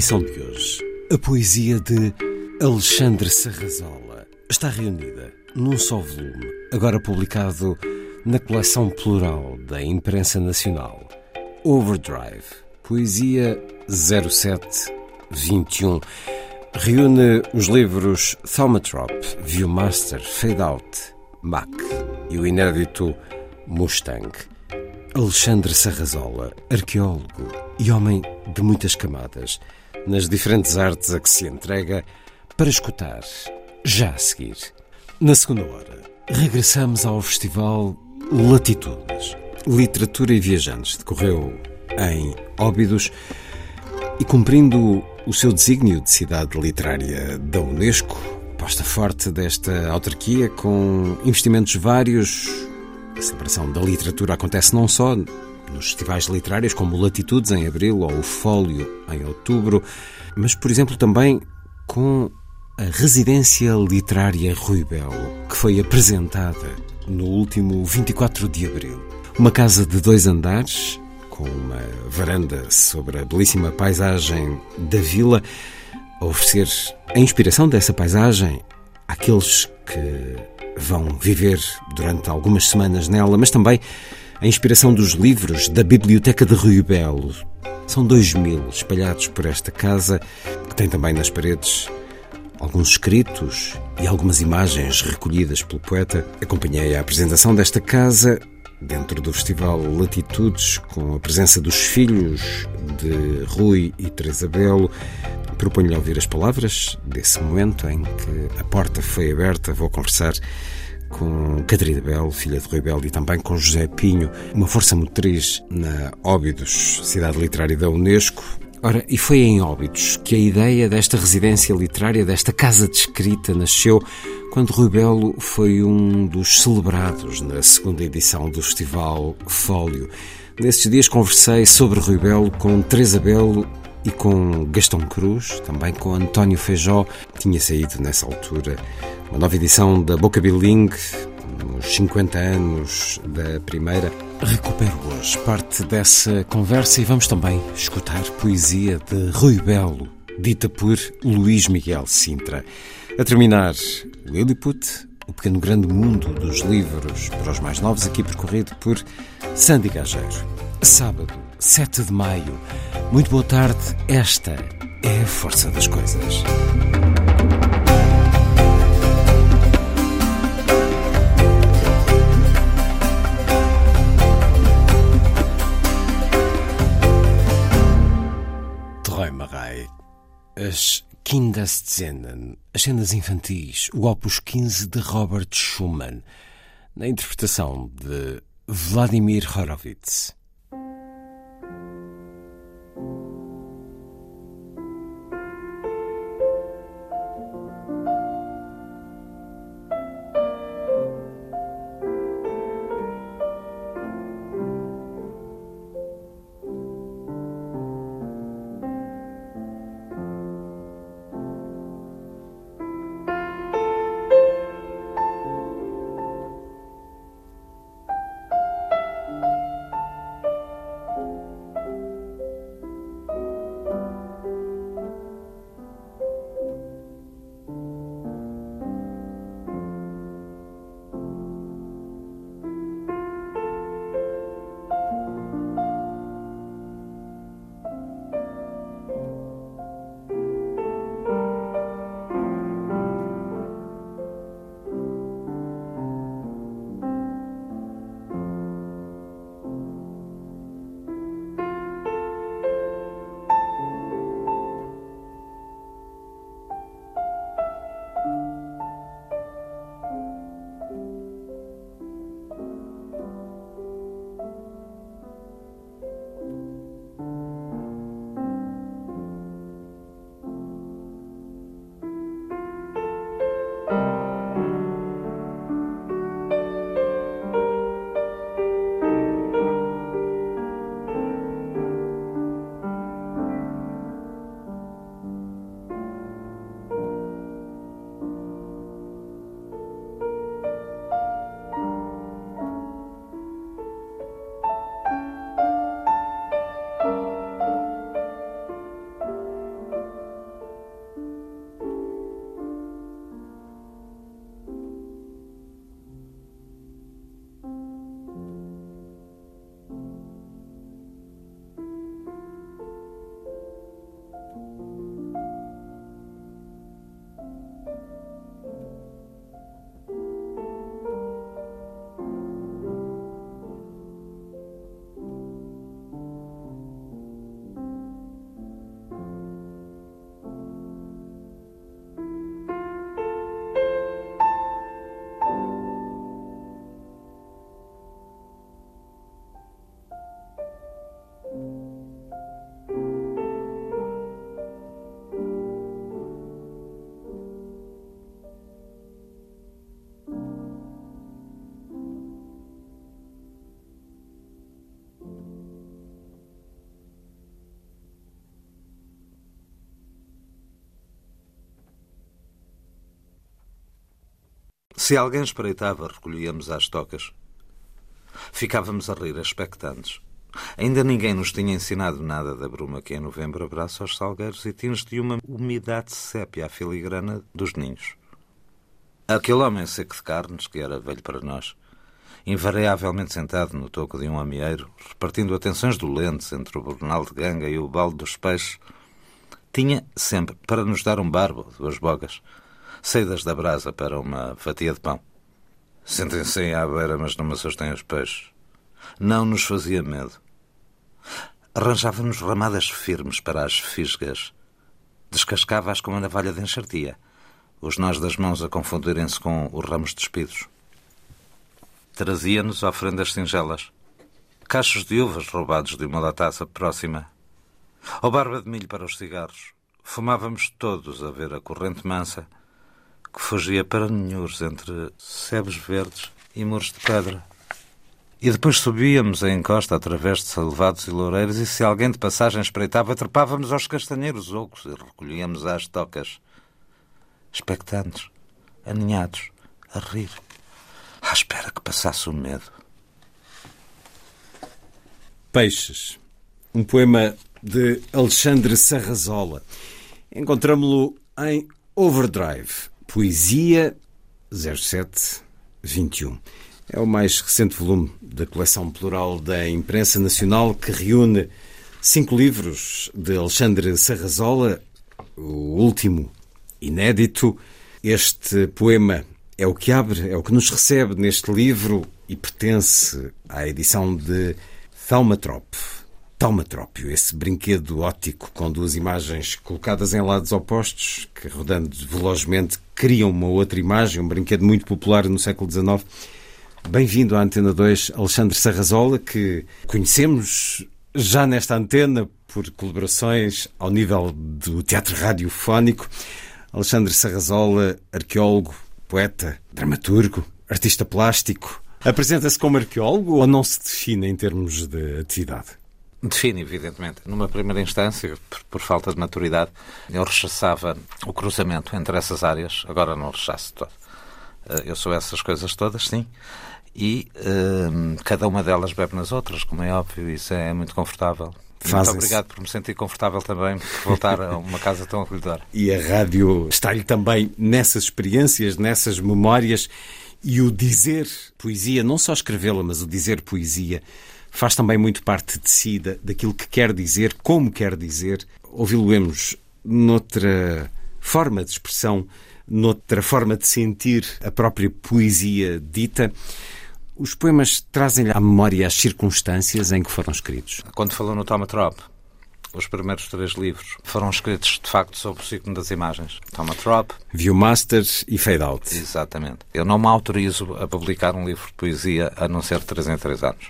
emissão de hoje, a poesia de Alexandre Sarrazola está reunida num só volume, agora publicado na coleção plural da Imprensa Nacional. Overdrive, poesia 0721. Reúne os livros Thaumatrop, Viewmaster, Fade Out, Mac e o inédito Mustang. Alexandre Sarrazola, arqueólogo e homem de muitas camadas, nas diferentes artes a que se entrega, para escutar, já a seguir. Na segunda hora, regressamos ao Festival Latitudes. Literatura e Viajantes decorreu em Óbidos e cumprindo o seu desígnio de cidade literária da Unesco, posta forte desta autarquia com investimentos vários a celebração da literatura acontece não só nos festivais literários, como o Latitudes em abril ou o Fólio em outubro, mas, por exemplo, também com a Residência Literária Rui Belo, que foi apresentada no último 24 de abril. Uma casa de dois andares, com uma varanda sobre a belíssima paisagem da vila, a oferecer a inspiração dessa paisagem àqueles que vão viver durante algumas semanas nela, mas também a inspiração dos livros da Biblioteca de Rio Belo. São dois mil espalhados por esta casa, que tem também nas paredes alguns escritos e algumas imagens recolhidas pelo poeta. Acompanhei a apresentação desta casa dentro do Festival Latitudes, com a presença dos filhos de Rui e Teresa Belo. Proponho-lhe ouvir as palavras desse momento em que a porta foi aberta. Vou conversar com Catarina Belo, filha de Rui Belo, e também com José Pinho, uma força motriz na Óbidos, cidade literária da Unesco. Ora, e foi em Óbidos que a ideia desta residência literária, desta casa de escrita, nasceu quando Rui Belo foi um dos celebrados na segunda edição do Festival Fólio. Nesses dias conversei sobre Rui Belo com Teresa Belo e com Gastão Cruz, também com António Feijó, tinha saído nessa altura uma nova edição da Boca Bilingue, nos 50 anos da primeira. Recupero hoje parte dessa conversa e vamos também escutar poesia de Rui Belo, dita por Luís Miguel Sintra. A terminar, Lilliput, o pequeno grande mundo dos livros para os mais novos, aqui percorrido por Sandy Gageiro. Sábado, 7 de maio. Muito boa tarde. Esta é a força das coisas. Träumerei. As Kinderszenen, as cenas infantis, o Opus 15 de Robert Schumann, na interpretação de Vladimir Horowitz. Thank you. Se alguém espreitava, recolhíamos às tocas. Ficávamos a rir, expectantes. Ainda ninguém nos tinha ensinado nada da bruma que em novembro abraça os salgueiros e tinge de uma umidade sépia à filigrana dos ninhos. Aquele homem seco de carnes, que era velho para nós, invariavelmente sentado no toco de um amieiro, repartindo atenções dolentes entre o bornal de ganga e o balde dos peixes, tinha sempre para nos dar um barbo, duas bogas, saídas da brasa para uma fatia de pão. Sentem-se à beira, mas não me assustem os peixes. Não nos fazia medo. Arranjava-nos ramadas firmes para as fisgas. Descascava-as com uma navalha de enxertia, os nós das mãos a confundirem-se com os ramos despidos. Trazia-nos ofrendas singelas, cachos de uvas roubados de uma lataça próxima, ou barba de milho para os cigarros. Fumávamos todos a ver a corrente mansa que fugia para ninhures entre sebes verdes e muros de pedra. E depois subíamos a encosta através de salvados e loureiros, e se alguém de passagem espreitava, trepávamos aos castanheiros ocos e recolhíamos às tocas, expectantes, aninhados, a rir, à espera que passasse o medo. Peixes, um poema de Alexandre Sarrazola. Encontramos-lo em Overdrive, Poesia 0721. É o mais recente volume da coleção plural da Imprensa Nacional que reúne cinco livros de Alexandre Sarrazola, o último inédito. Este poema é o que abre, é o que nos recebe neste livro e pertence à edição de Thaumatrope. Taumatrópio, esse brinquedo óptico com duas imagens colocadas em lados opostos, que rodando velozmente criam uma outra imagem, um brinquedo muito popular no século XIX. Bem-vindo à Antena 2, Alexandre Sarrazola, que conhecemos já nesta antena por colaborações ao nível do teatro radiofónico. Alexandre Sarrazola, arqueólogo, poeta, dramaturgo, artista plástico. Apresenta-se como arqueólogo ou não se define em termos de atividade? Define, evidentemente. Numa primeira instância, por, por, falta de maturidade, eu rechaçava o cruzamento entre essas áreas. Agora não rechaço todo. Eh, eu sou essas coisas todas, sim. E uh, cada uma delas bebe nas outras, como é óbvio. Isso é muito confortável. Muito obrigado por me sentir confortável também por voltar a uma casa tão acolhedora. E a rádio está-lhe também nessas experiências, nessas memórias. E o dizer poesia, não só escrevê-la, mas o dizer poesia, faz também muito parte de si, daquilo que quer dizer, como quer dizer. Ouvi-lo-emos noutra forma de expressão, noutra forma de sentir a própria poesia dita. Os poemas trazem-lhe à memória as circunstâncias em que foram escritos. Quando falou no Tomatrop, os primeiros três livros foram escritos, de facto, sobre o ciclo das imagens. Tomatrop... Viewmaster e Fade Out. Exatamente. Eu não me autorizo a publicar um livro de poesia a não ser de 3 em 3 anos.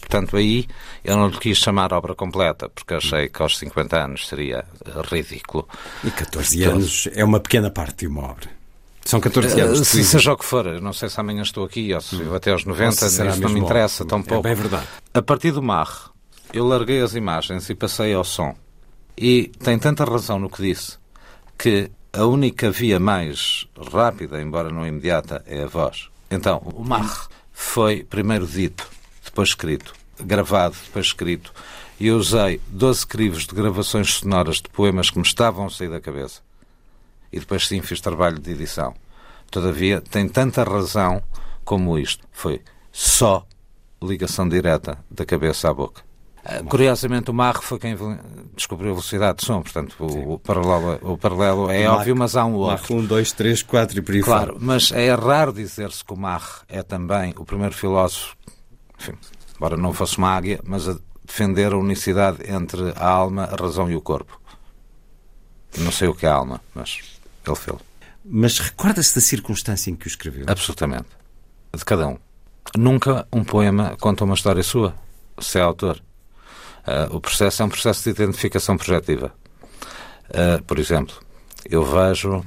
Portanto, aí eu não lhe quis chamar obra completa, porque achei que aos 50 anos seria ridículo. E 14 anos é uma pequena parte de uma obra. São 14 anos. Uh, se seja o que for, não sei se amanhã estou aqui ou se hum. até aos 90, isso não me interessa tão pouco. É bem verdade. A partir do mar, eu larguei as imagens e passei ao som. E tem tanta razão no que disse que a única via mais rápida, embora não imediata, é a voz. Então, o mar foi primeiro dito, depois escrito, gravado, depois escrito. E eu usei 12 crivos de gravações sonoras de poemas que me estavam a sair da cabeça e depois sim fiz trabalho de edição. Todavia, tem tanta razão como isto. Foi só ligação direta da cabeça à boca. Ah, curiosamente, o Marro foi quem descobriu a velocidade de som, portanto, o, o paralelo, o paralelo é óbvio, mas há um outro. Marro 1, 2, 3, 4 e por aí Claro, mas é raro dizer-se que o Marro é também o primeiro filósofo, enfim, embora não fosse uma águia, mas a defender a unicidade entre a alma, a razão e o corpo. Não sei o que é alma, mas ele fez. Mas recorda-se da circunstância em que o escreveu? Absolutamente. De cada um. Nunca um poema conta uma história sua, se é autor. Uh, o processo é um processo de identificação projetiva. Uh, por exemplo, eu vejo uh,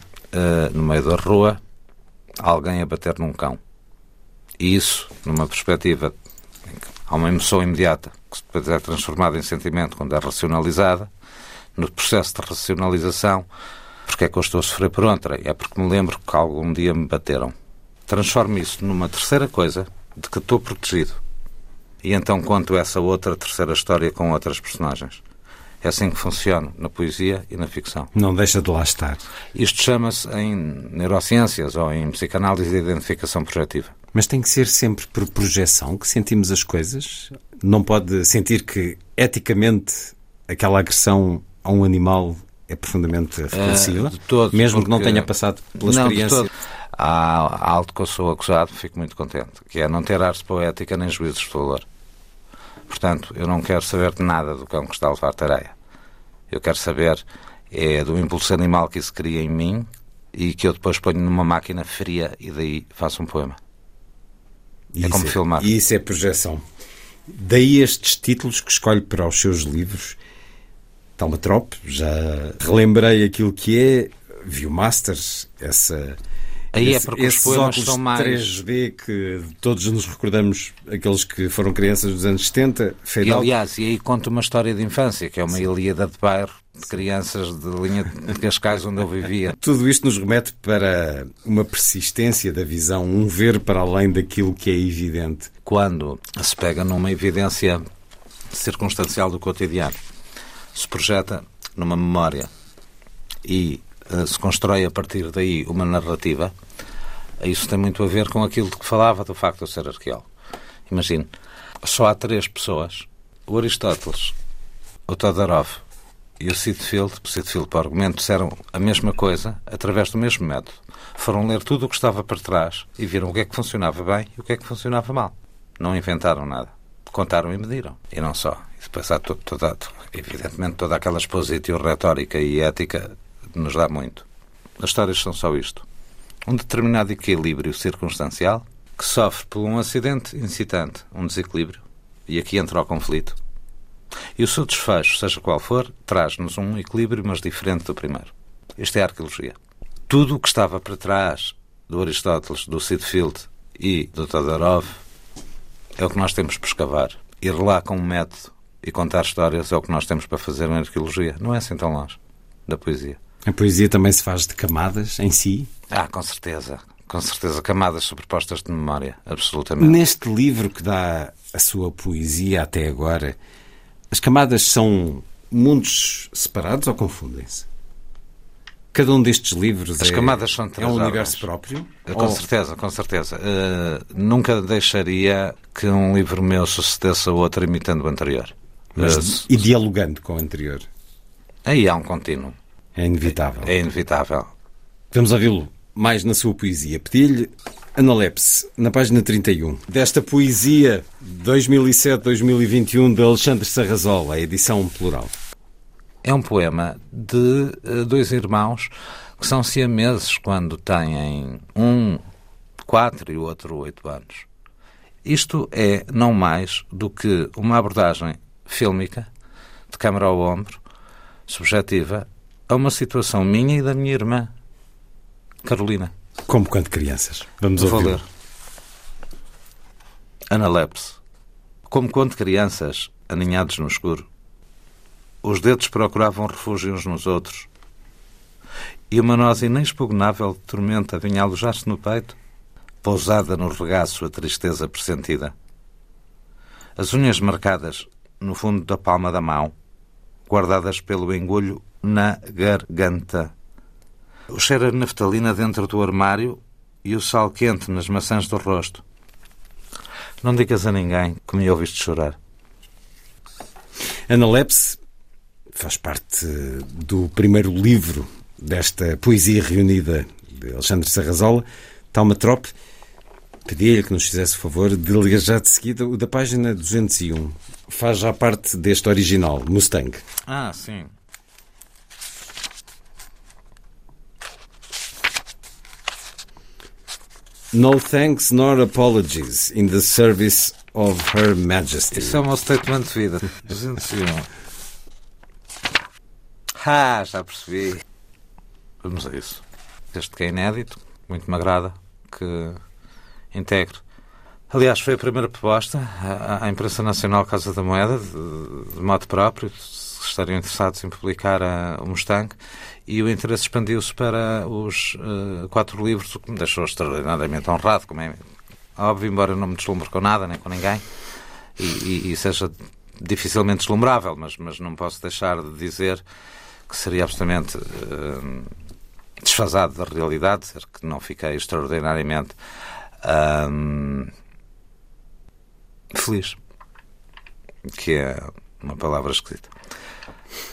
no meio da rua alguém a bater num cão. E isso, numa perspectiva há uma emoção imediata que depois é transformada em sentimento quando é racionalizada, no processo de racionalização porque é que eu estou a sofrer por outra? É porque me lembro que algum dia me bateram. transformo isso numa terceira coisa de que estou protegido. E então conto essa outra terceira história com outras personagens. É assim que funciona na poesia e na ficção. Não deixa de lá estar. Isto chama-se em neurociências ou em psicanálise de identificação projetiva. Mas tem que ser sempre por projeção que sentimos as coisas? Não pode sentir que, eticamente, aquela agressão a um animal é profundamente repulsiva? de todo, mesmo que não tenha passado pela não, experiência? há algo que eu sou acusado, fico muito contente, que é não ter arte poética nem juízos de valor. Portanto, eu não quero saber de nada do cão que está a levar tareia. Eu quero saber é do impulso animal que isso cria em mim e que eu depois ponho numa máquina fria e daí faço um poema. E É como isso filmar. E isso é projeção. Daí estes títulos que escolhe para os seus livros. Talmatrop, já relembrei aquilo que é Viewmasters, essa. Aí é esse- porque os esses óculos são mais- 3D que todos nos recordamos, aqueles que foram crianças dos anos 70, fade E, aliás, e aí conto uma história de infância, que é uma Ilíada de bairro de crianças de linha de Cascais onde eu vivia. Tudo isto nos remete para uma persistência da visão, um ver para além daquilo que é evidente. quando se pega numa evidência circunstancial do cotidiano, se projeta numa memória e eh, se constrói a partir daí uma narrativa, isso tem muito a ver com aquilo de que falava do facto de eu ser arqueólogo. Imagine, só há três pessoas, o Aristóteles, o Todorov e o Sidfield, o Sidfield para o argumento, disseram a mesma coisa através do mesmo método. Foram ler tudo o que estava para trás e viram o que é que funcionava bem e o que é que funcionava mal. Não inventaram nada. Contaram e mediram. E não só. E depois há to- toda, evidentemente toda aquela exposição retórica e ética nos dá muito. As histórias são só isto. Um determinado equilíbrio circunstancial que sofre por um acidente incitante, um desequilíbrio. E aqui entra o conflito. E o seu desfecho, seja qual for, traz-nos um equilíbrio, mas diferente do primeiro. Isto é a arqueologia. Tudo o que estava para trás do Aristóteles, do Sidfield e do Todorov é o que nós temos para escavar. Ir lá com um método e contar histórias é o que nós temos para fazer na arqueologia. Não é assim tão longe da poesia. A poesia também se faz de camadas em si. Ah, com certeza. Com certeza. Camadas sobrepostas de memória. Absolutamente. Neste livro que dá a sua poesia até agora, as camadas são mundos separados ou confundem-se? Cada um destes livros As é, camadas são é um universo próprio? Com Ou- certeza, com certeza. Eh, nunca deixaria que um livro meu sucedesse a outro imitando o anterior. mas, Eh, e dialogando com o anterior? aí há um contínuo. É inevitável. É inevitável. Vamos ouvi-lo mais na sua poesia. Pedi-lhe Analepse, na página 31, desta poesia 2007-2021 de Alexandre Sarrazola, a edição plural. É um poema de eh, dois irmãos que são siameses quando têm um quatro e o outro oito anos. Isto é não mais do que uma abordagem fílmica, de câmara ao ombro, subjetiva, a uma situação minha e da minha irmã, Carolina. Como quando crianças. Vamos Vou ouvir. ler. Analepse. Como quando crianças, aninhados no escuro, os dedos procuravam refúgio uns nos outros, e uma noz inexpugnável de tormenta vinha alojar-se no peito, pousada no regaço a tristeza pressentida. As unhas marcadas no fundo da palma da mão, guardadas pelo engolho na garganta. O cheiro de naftalina dentro do armário e o sal quente nas maçãs do rosto. Não digas a ninguém que me ouviste chorar. Analepse faz parte do primeiro livro desta poesia reunida de Alexandre Sarrazola, Talmatrope. Pedi-lhe que nos fizesse o favor de ler já de seguida o da página 201. Faz já parte deste original, Mustang. Ah, sim. No thanks nor apologies in the service of Her Majesty. Isso é o meu statement de vida. 201. Ah, já percebi. Vamos a isso. Este que é inédito, muito me agrada, que integro. Aliás, foi a primeira proposta à, imprensa nacional Casa da Moeda, de, de modo próprio, se estariam interessados em publicar a, o Mustang, e o interesse expandiu-se para os uh, quatro livros, o que me deixou extraordinariamente honrado, como é óbvio, embora não me deslumbre com nada, nem com ninguém, e, e, e seja dificilmente deslumbrável, mas, mas não posso deixar de dizer que seria absolutamente uh, desfasado da realidade, dizer que não fiquei extraordinariamente uh, feliz, que é uma palavra escrita.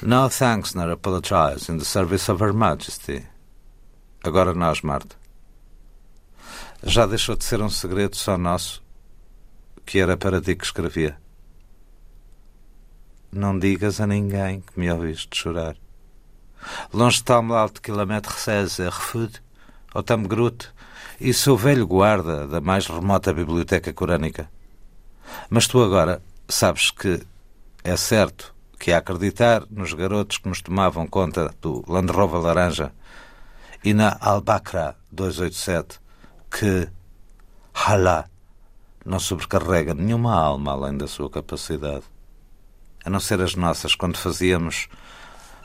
No thanks nor apologize in the service of Her Majesty. Agora nós, Marta. Já deixou de ser um segredo só nosso que era para ti que escrevia. Não digas a ninguém que me ouviste chorar. Longe de tal alto quilômetro César Refud, ou Tam Grut, e seu velho guarda da mais remota biblioteca corânica. Mas tu agora sabes que é certo que a acreditar nos garotos que nos tomavam conta do Land Rover laranja e na Albacra 287 que, halá, não sobrecarrega nenhuma alma além da sua capacidade. A não ser as nossas, quando fazíamos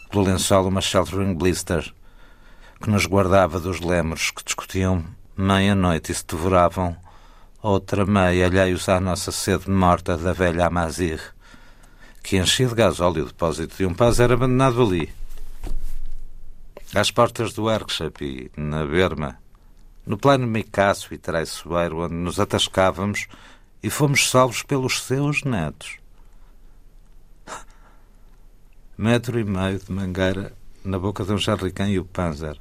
pelo lençol uma sheltering blister que nos guardava dos lemos que discutiam meia-noite e se devoravam outra meia alheios à nossa sede morta da velha Amazir que enchia de gasóleo o depósito de um paz era abandonado ali. Às portas do workshop e na berma, no plano micaço e traiçoeiro onde nos atascávamos e fomos salvos pelos seus netos. Metro e meio de mangueira na boca de um jarricã e o panzer.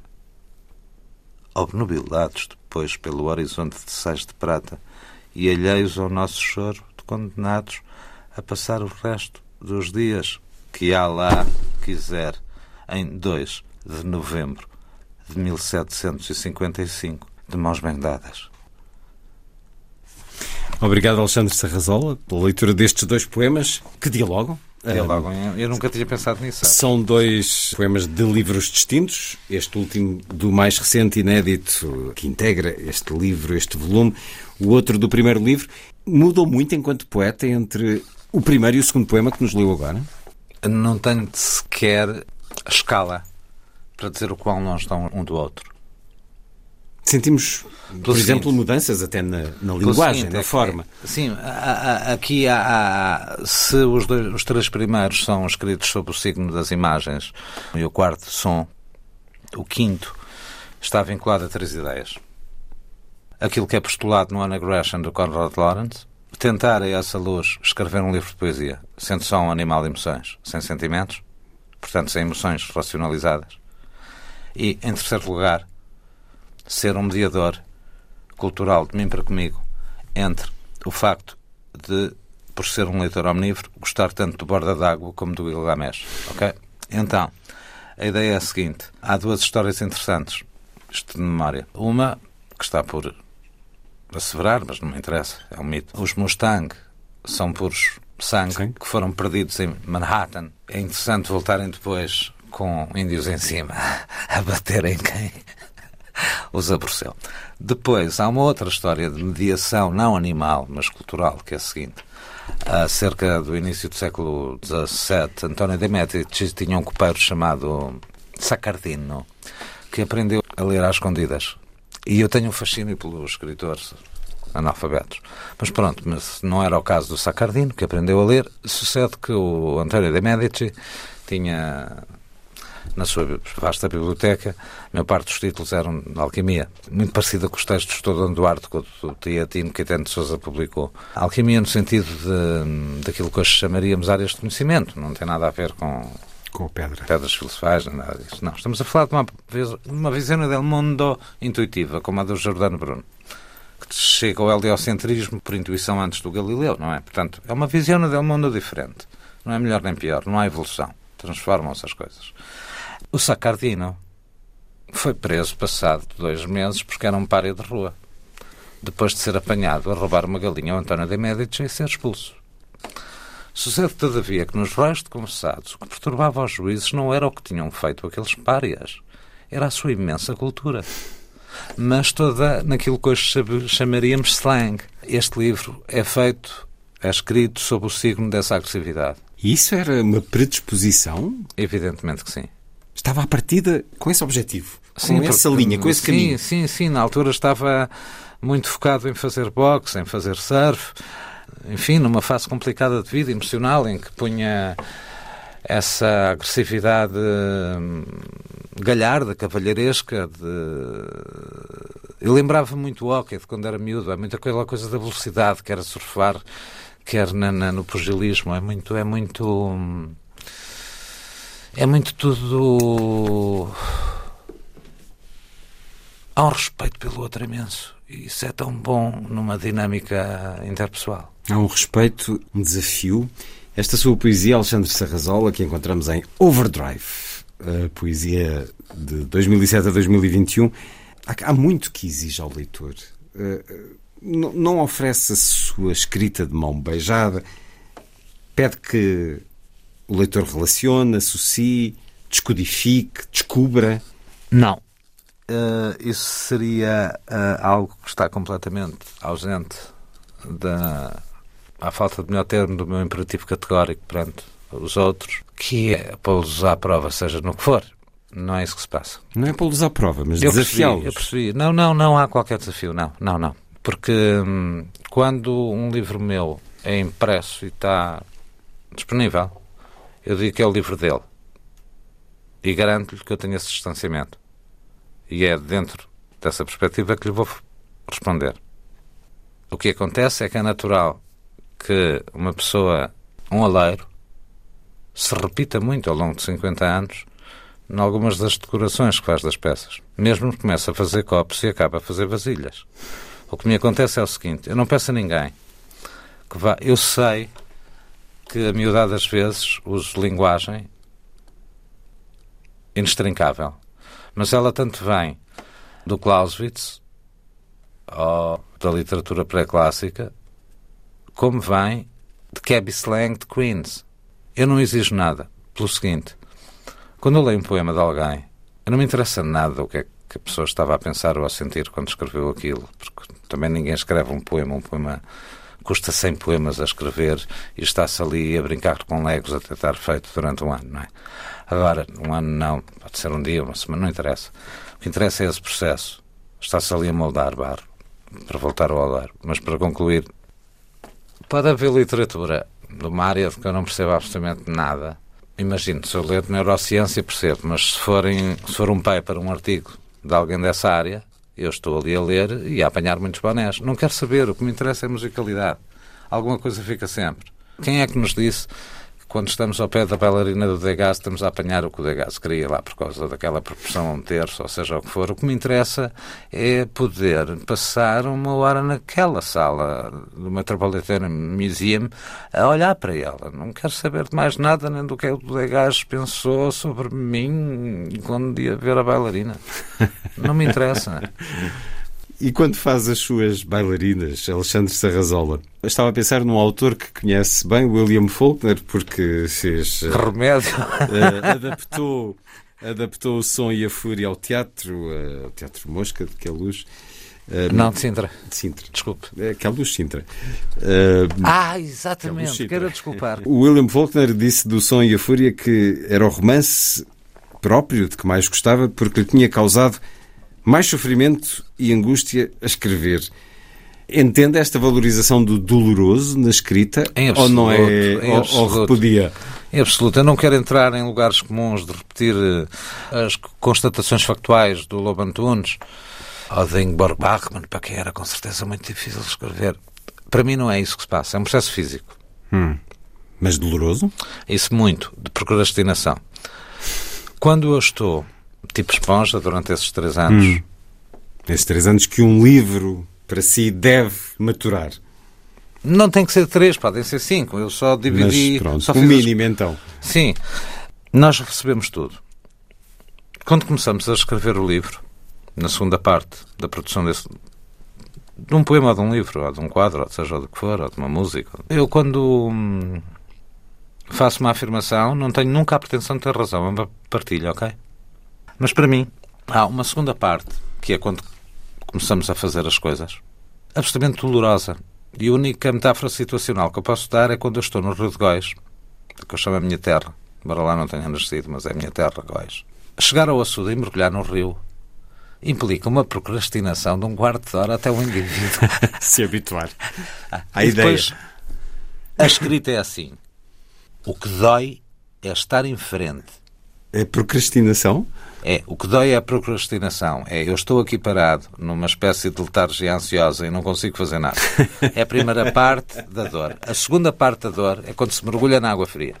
Obnubilados depois pelo horizonte de sais de prata e alheios ao nosso choro de condenados a passar o resto dos dias que Allah quiser, em 2 de novembro de 1755, de mãos bem dadas. Obrigado, Alexandre Sarrazola, pela leitura destes dois poemas que dialogam. Dialogam, eu nunca tinha pensado nisso. São dois poemas de livros distintos. Este último do mais recente inédito, que integra este livro, este volume. O outro do primeiro livro. Mudou muito enquanto poeta entre o primeiro e o segundo poema que nos leu agora? Não tenho sequer escala para dizer o qual longe estão um do outro. Sentimos, Pelo por seguinte, exemplo, mudanças até na, na linguagem, seguinte, na é forma. sim, aqui há, há se os, dois, os três primeiros são escritos sob o signo das imagens e o quarto som, o quinto, está vinculado a três ideias. Aquilo que é postulado no Anagression do Conrad Lawrence, tentar a essa luz escrever um livro de poesia, sendo só um animal de emoções, sem sentimentos, portanto sem emoções racionalizadas. E, em terceiro lugar, ser um mediador cultural de mim para comigo entre o facto de, por ser um leitor omnívoro, gostar tanto do Borda d'Água como do Gilgamesh. Ok? Então, a ideia é a seguinte: há duas histórias interessantes, isto de memória. Uma, que está por asseverar, mas não me interessa, é um mito. Os Mustang são puros sangue Sim. que foram perdidos em Manhattan. É interessante voltarem depois com índios em cima a baterem quem os aborreceu. Depois, há uma outra história de mediação, não animal, mas cultural, que é a seguinte. Cerca do início do século XVII, António de Médici tinha um copeiro chamado Sacardino, que aprendeu a ler às escondidas e eu tenho um fascínio pelos escritores analfabetos. Mas pronto, mas não era o caso do Sacardino, que aprendeu a ler. Sucede que o António de Medici tinha na sua vasta biblioteca, a maior parte dos títulos eram de alquimia, muito parecida com os textos de Dom Duarte, que o Teatino Caetano de Sousa publicou. Alquimia no sentido de, daquilo que hoje chamaríamos áreas de conhecimento, não tem nada a ver com com pedra. Pedras filosofais, nada disso. Não, estamos a falar de uma, uma visão del mundo intuitiva, como a do Jordano Bruno, que chega ao heliocentrismo por intuição antes do Galileu, não é? Portanto, é uma visão del mundo diferente. Não é melhor nem pior, não há evolução. Transformam-se as coisas. O Sacardino foi preso passado dois meses porque era um párea de rua. Depois de ser apanhado a roubar uma galinha ao António de Médici e ser expulso. Sucede, todavia, que nos roios de confessados o que perturbava os juízes não era o que tinham feito aqueles párias, era a sua imensa cultura. Mas toda naquilo que hoje chamaríamos slang. Este livro é feito, é escrito sob o signo dessa agressividade. E isso era uma predisposição? Evidentemente que sim. estava à partida com esse objetivo, com Sim, essa porque- linha, com esse sim, caminho. Sim, sim, na altura estava muito focado em fazer boxe, em fazer surf, enfim, numa fase complicada de vida emocional em que punha essa agressividade hum, galharda, cavalheiresca. De... Eu lembrava muito o hockey de quando era miúdo, é muito aquela coisa da velocidade, quer surfar, quer na, na- no pugilismo, é muito, é muito. hum, É muito tudo. Há um respeito pelo outro imenso. Isso é tão bom numa dinâmica interpessoal. Há um respeito, um desafio. Esta sua poesia, Alexandre Sarrazola, que encontramos em Overdrive, a poesia de 2007 a 2021, há, muito que exige ao leitor. Eh, eh, não, não oferece a sua escrita de mão beijada, pede que o leitor relacione, associe, descodifique, descubra. Não. Eh, isso seria eh, algo que está completamente ausente da à falta de melhor termo do meu imperativo categórico perante os outros, que é pô-los à prova, seja no que for. Não é isso que se passa. Não é pô-los à prova, mas desafiá-los. eu percebi. Não, não, não há qualquer desafio. Não, não, não. Porque hum, quando um livro meu é impresso e está disponível, eu digo que é o livro dele. E garanto-lhe que eu tenho esse distanciamento. E é dentro dessa perspectiva que lhe vou responder. O que acontece é que é natural que uma pessoa, um aleiro, se repita muito ao longo de 50 anos em algumas das decorações que faz das peças. Mesmo que comece a fazer copos e acaba a fazer vasilhas. O que me acontece é o seguinte: eu não peço a ninguém que vá. Eu sei que a miudade das vezes uso linguagem inextrincável, mas ela tanto vem do Clausewitz ou da literatura pré-clássica, como vem de Cabby Slang de Queens. Eu não exijo nada, pelo seguinte: quando eu leio um poema de alguém, eu não me interessa nada o que é que a pessoa estava a pensar ou a sentir quando escreveu aquilo, porque também ninguém escreve um poema, um poema custa 100 poemas a escrever e está-se ali a brincar com legos até estar feito durante um ano, não é? Agora, um ano não, pode ser um dia, uma semana, não interessa. O que interessa é esse processo. Está-se ali a moldar barro, para voltar ao alaro. Mas para concluir, pode haver literatura de uma área de que eu não percebo absolutamente nada. Imagino, se eu ler neurociência percebo, mas se, forem, se for um paper, um artigo de alguém dessa área, eu estou ali a ler e a apanhar muitos bonés. Não quero saber, o que me interessa é musicalidade. Alguma coisa fica sempre. Quem é que nos disse quando estamos ao pé da bailarina do Degas estamos a apanhar o que o Degas queria lá por causa daquela proporção a um terço, ou seja o que for? O que me interessa é poder passar uma hora naquela sala do Metropolitan Museum a olhar para ela. Não quero saber de mais nada nem do que o Degas pensou sobre mim quando ia ver a bailarina. Não me interessa. E quando faz as suas bailarinas, Alexandre Sarrazola, eu estava a pensar num autor que conhece bem, William Faulkner, porque fez. Que remédio. eh, adaptou, adaptou o som e a fúria ao teatro, eh, ao Teatro Mosca, de Queluz. eh, Não, de Sintra. de Sintra. Desculpe. É, Queluz Sintra. Eh, Ah, exatamente. Sintra. Quero desculpar. O William Faulkner disse do Som e a Fúria que era o romance próprio de que mais gostava porque lhe tinha causado mais sofrimento e angústia a escrever. Entende esta valorização do doloroso na escrita Em ou não é absoluto, ou, ou absoluto. repudia? Em absoluto. Eu não quero entrar em lugares comuns de repetir eh, as constatações factuais do Lobo Antunes ou de Ingborg Bachmann, para que era com certeza muito difícil de escrever. Para mim não é isso que se passa. É um processo físico. Mas doloroso? Isso muito, de procrastinação. Quando eu estou tipo esponja durante esses três anos, Esses três anos que um livro para si deve maturar. não tem que ser três, podem ser cinco. Eu só dividi. Mas pronto, só o fiz as- mínimo então. Sim, nós recebemos tudo. Quando começamos a escrever o livro, na segunda parte da produção desse, de um poema ou de um livro, ou de um quadro, ou seja, ou do que for, ou de uma música, eu quando hum, faço uma afirmação, não tenho nunca a pretensão de ter razão, é uma partilha, ok? Mas para mim, há uma segunda parte, que é quando começamos a fazer as coisas, absolutamente dolorosa. E a única metáfora situacional que eu posso dar é quando eu estou no Rio de Góis, que eu chamo a minha terra, embora lá não tenha nascido, mas é a minha terra, Góis. chegar ao açude e mergulhar no rio implica uma procrastinação de um quarto de hora até o indivíduo. Se habituar. A e ideia. Depois, a escrita é assim: o que dói é estar em frente. É procrastinação? É, o que dói é a procrastinação. É, eu estou aqui parado numa espécie de letargia ansiosa e não consigo fazer nada. É a primeira parte da dor. A segunda parte da dor é quando se mergulha na água fria.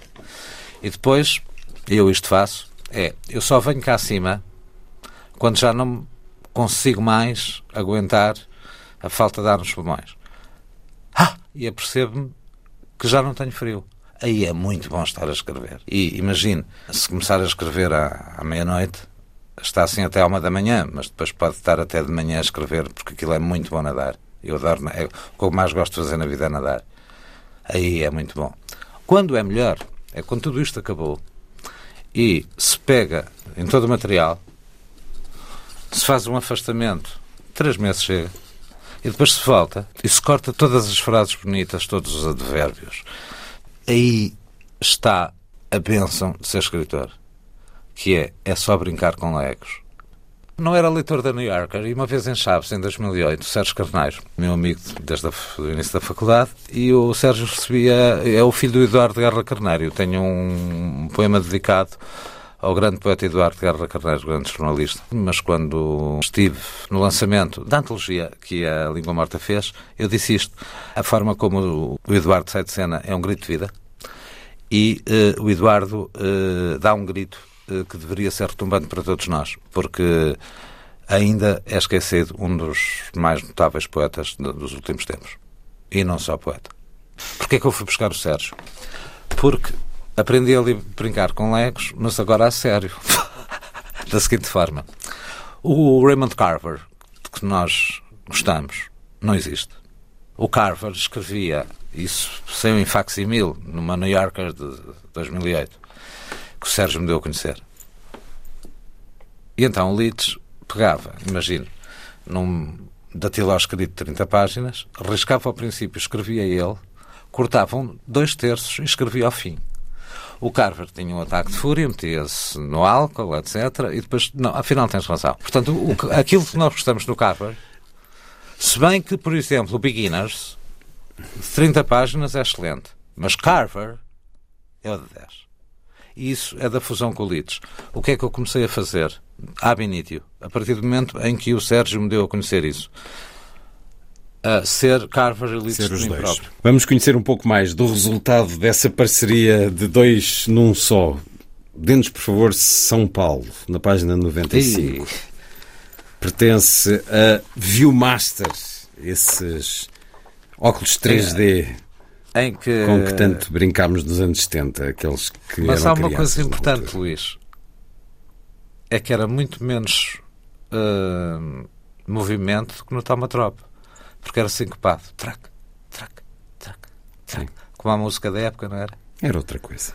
E depois, eu isto faço, é, eu só venho cá acima quando já não consigo mais aguentar a falta de ar nos pulmões. Ah! E apercebo-me que já não tenho frio. Aí é muito bom estar a escrever. E imagine, se começar a escrever à, à meia-noite, está assim até à uma da manhã, mas depois pode estar até de manhã a escrever, porque aquilo é muito bom nadar. Eu adoro, é, o que eu mais gosto de fazer na vida é nadar. Aí é muito bom. Quando é melhor, é quando tudo isto acabou e se pega em todo o material, se faz um afastamento, três meses chega, e depois se volta e se corta todas as frases bonitas, todos os advérbios. Aí está a bênção de ser escritor, que é, é só brincar com legos. Não era leitor da New Yorker e uma vez em Chaves, em 2008, Sérgio Carneiro, meu amigo desde o início da faculdade, e o Sérgio recebia, é o filho do Eduardo Guerra Carneiro. Tenho um, poema dedicado ao grande poeta Eduardo Guerra Carneiro, grande jornalista. Mas quando estive no lançamento da antologia que a Língua Morta fez, eu disse isto. A forma como o Eduardo sai de cena é um grito de vida e uh, o Eduardo uh, dá um grito que deveria ser retumbante para todos nós, porque ainda é esquecido um dos mais notáveis poetas dos últimos tempos. E não só poeta. Porquê é que eu fui buscar o Sérgio? Porque aprendi a brincar com legos, mas agora a sério. da seguinte forma: o Raymond Carver, que nós gostamos, não existe. O Carver escrevia isso saiu em facsimil numa New Yorker de 2008 que o Sérgio me deu a conhecer. E então o Leeds pegava, imagino, num datiló escrito de 30 páginas, riscava ao princípio, escrevia ele, cortavam dois terços e escrevia ao fim. O Carver tinha um ataque de fúria, metia-se no álcool, etc. E depois, não, afinal tens razão. Portanto, o, aquilo que nós gostamos no Carver, se bem que, por exemplo, o Beginners, de 30 páginas é excelente, mas Carver é o de 10. Isso é da fusão com o Leeds. O que é que eu comecei a fazer? Ab initio, a partir do momento em que o Sérgio me deu a conhecer isso a ser Carver e ser os dois. Próprio. Vamos conhecer um pouco mais do resultado dessa parceria de dois num só. Dê-nos, por favor, São Paulo, na página 95. E... Pertence a Viewmaster, esses óculos 3D. É. Em que... Com que tanto brincámos nos anos 70, aqueles que Mas há uma coisa importante, Luís. É que era muito menos uh, movimento do que no Tomatrop porque era sincopado. Trac, trac, trac, trac. Como a música da época, não era? Era outra coisa.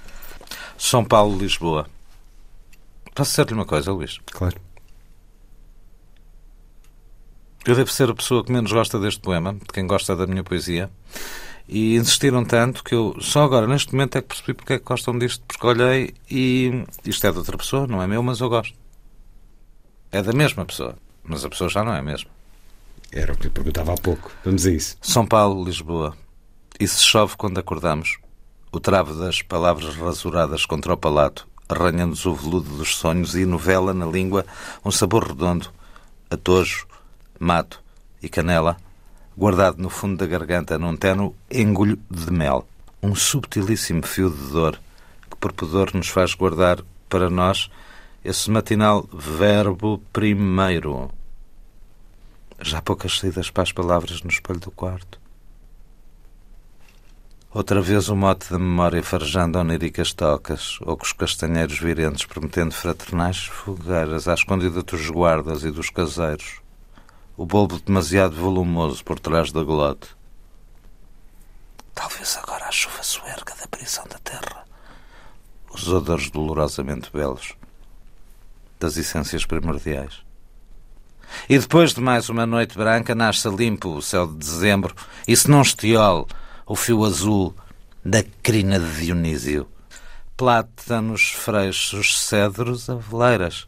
São Paulo, Lisboa. Posso dizer-lhe uma coisa, Luís? Claro. Eu devo ser a pessoa que menos gosta deste poema, de quem gosta da minha poesia, e insistiram tanto que eu só agora, neste momento, é que percebi porque é que gostam disto, porque olhei e isto é de outra pessoa, não é meu, mas eu gosto. É da mesma pessoa, mas a pessoa já não é a mesma. Era o que lhe perguntava há pouco. Vamos a isso. São Paulo, Lisboa. E se chove quando acordamos? O travo das palavras rasuradas contra o palato, arranhando-nos o veludo dos sonhos e novela na língua um sabor redondo, atojo, mato e canela, guardado no fundo da garganta num teno engulho de mel. Um subtilíssimo fio de dor que por pudor nos faz guardar para nós esse matinal verbo primeiro, já poucas saídas para as palavras no espelho do quarto. Outra vez o mote da memória farejando oníricas tocas, ou com os castanheiros virentes prometendo fraternais fogueiras à escondida dos guardas e dos caseiros. O bulbo demasiado volumoso por trás da glote. Talvez agora a chuva suerga da prisão da terra. Os odores dolorosamente belos das essências primordiais. E depois de mais uma noite branca, nasce limpo o céu de dezembro, e se não estiole o fio azul da crina de Dionísio. Plátanos, freixos, cedros, aveleiras.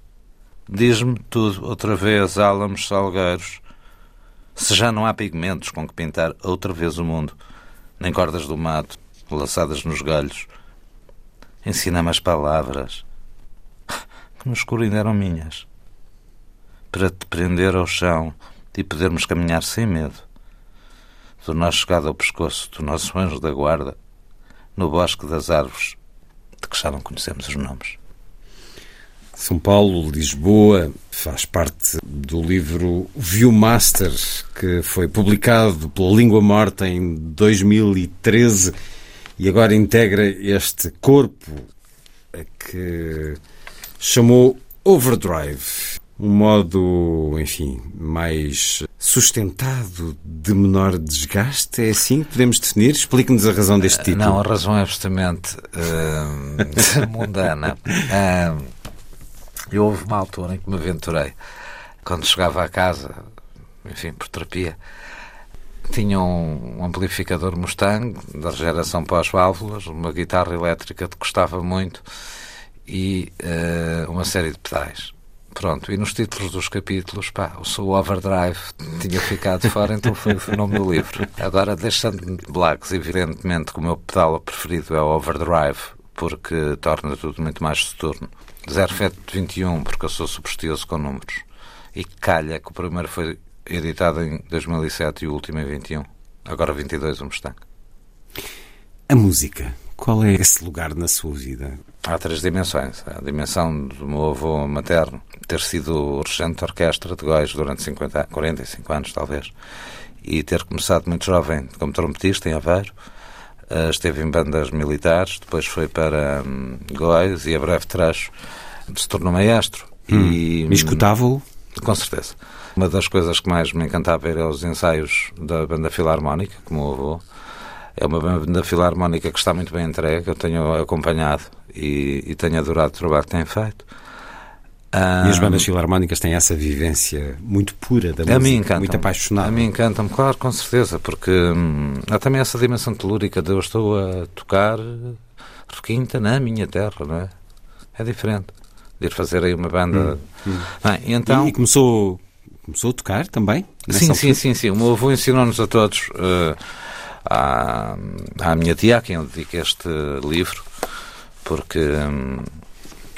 Diz-me tudo outra vez, álamos, salgueiros. Se já não há pigmentos com que pintar outra vez o mundo, nem cordas do mato laçadas nos galhos, ensina-me as palavras que no escuro ainda eram minhas, para te prender ao chão e podermos caminhar sem medo, do nosso chegado ao pescoço do nosso anjo da guarda, no bosque das árvores, de que já não conhecemos os nomes. São Paulo, Lisboa, faz parte do livro Viewmaster, que foi publicado pela Língua Morta em 2013 e agora integra este corpo que chamou Overdrive. Um modo, enfim, mais sustentado, de menor desgaste, é assim que podemos definir? Explique-nos a razão deste título. Não, a razão é absolutamente uh, mundana. Uh, eu houve uma altura em que me aventurei, quando chegava a casa, enfim, por terapia, tinha um amplificador Mustang da geração pós-válvulas, uma guitarra elétrica que gostava muito e uh, uma série de pedais. Pronto, e nos títulos dos capítulos, pá, o seu overdrive tinha ficado fora, então foi o nome do livro. Agora, deixando de blacks, evidentemente, que o meu pedal preferido é o overdrive, porque torna tudo muito mais soturno. 0721, porque eu sou supersticioso com números. E calha que o primeiro foi editado em 2007 e o último em 21. Agora 22 o Mustang. A música, qual é esse lugar na sua vida? Há três dimensões. A dimensão do meu avô materno ter sido regente de orquestra de Góis durante 50, 45 anos, talvez, e ter começado muito jovem como trompetista em Aveiro. Uh, esteve em bandas militares, depois foi para um, Góis e a breve trecho se tornou maestro. Hum. E, Me escutava-o? Com certeza. Uma das coisas que mais me encantava era os ensaios da banda filarmónica, como o avô. É uma banda filarmónica que está muito bem entregue, eu tenho acompanhado e, e tenho adorado o trabalho que tem feito. E as bandas filarmónicas têm essa vivência muito pura da música, a mim encanta muito apaixonada. A mim encanta-me, claro, com certeza, porque hum, há também essa dimensão telúrica de eu estou a tocar requinta na minha terra, não é? É diferente de ir fazer aí uma banda. Hum, hum. Bem, então... E, começou Começou a tocar também? Sim, sim, sim, sim. O meu avô ensinou-nos a todos, uh, à, à minha tia, a quem eu dedico este livro, porque um,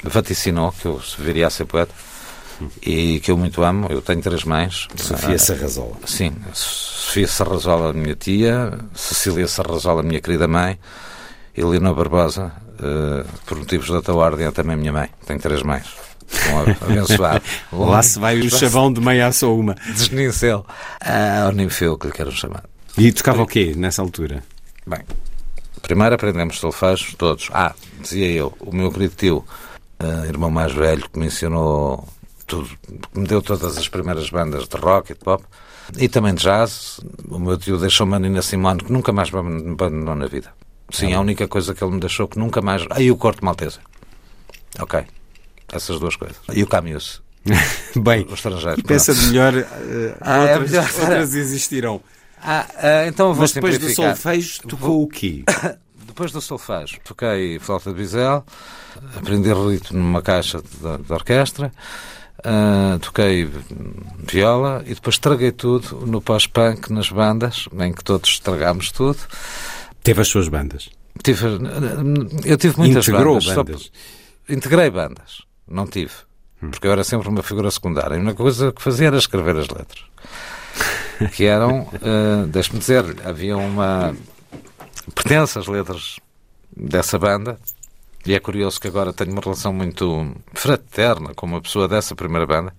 vaticinou que eu viria a ser poeta e que eu muito amo. Eu tenho três mães. Sofia Sarrazola. Sim, Sofia Sarrazola, minha tia, Cecília Sarrazola, minha querida mãe, e Leonor Barbosa, uh, por motivos da tua ordem, é também minha mãe. Tenho três mães abençoado. Lá se vai o chavão de meia só uma. Desnincel. Ah, o Ninfeu, que lhe quero chamar. E tocava o quê nessa altura? Bem, primeiro aprendemos solfejos todos. Ah, dizia eu, o meu querido tio, uh, irmão mais velho, que me ensinou tudo, que me deu todas as primeiras bandas de rock e de pop, e também de jazz. O meu tio deixou-me a Nina Simone, que nunca mais me abandonou na vida. Sim, ah, a única coisa que ele me deixou que nunca mais. Aí o corte maltese. Ok. Essas duas coisas. E o Camus. Bem, o estrangeiro. Pensa de melhor, uh, ah, outras, é melhor. outras existirão. Ah, uh, então vou Mas depois do solfejo tocou vou... o quê? depois do solfejo toquei flauta de bisel, aprendi ritmo numa caixa de, de orquestra, uh, toquei viola e depois estraguei tudo no pós-punk nas bandas, em que todos estragámos tudo. Teve as suas bandas? Tive, eu tive muitas Integrou bandas. bandas. Só, integrei bandas. Não tive. Porque eu era sempre uma figura secundária. A única coisa que fazia era escrever as letras. Que eram, uh, deixe-me dizer, havia uma. Pertence às letras dessa banda. E é curioso que agora tenho uma relação muito fraterna com uma pessoa dessa primeira banda,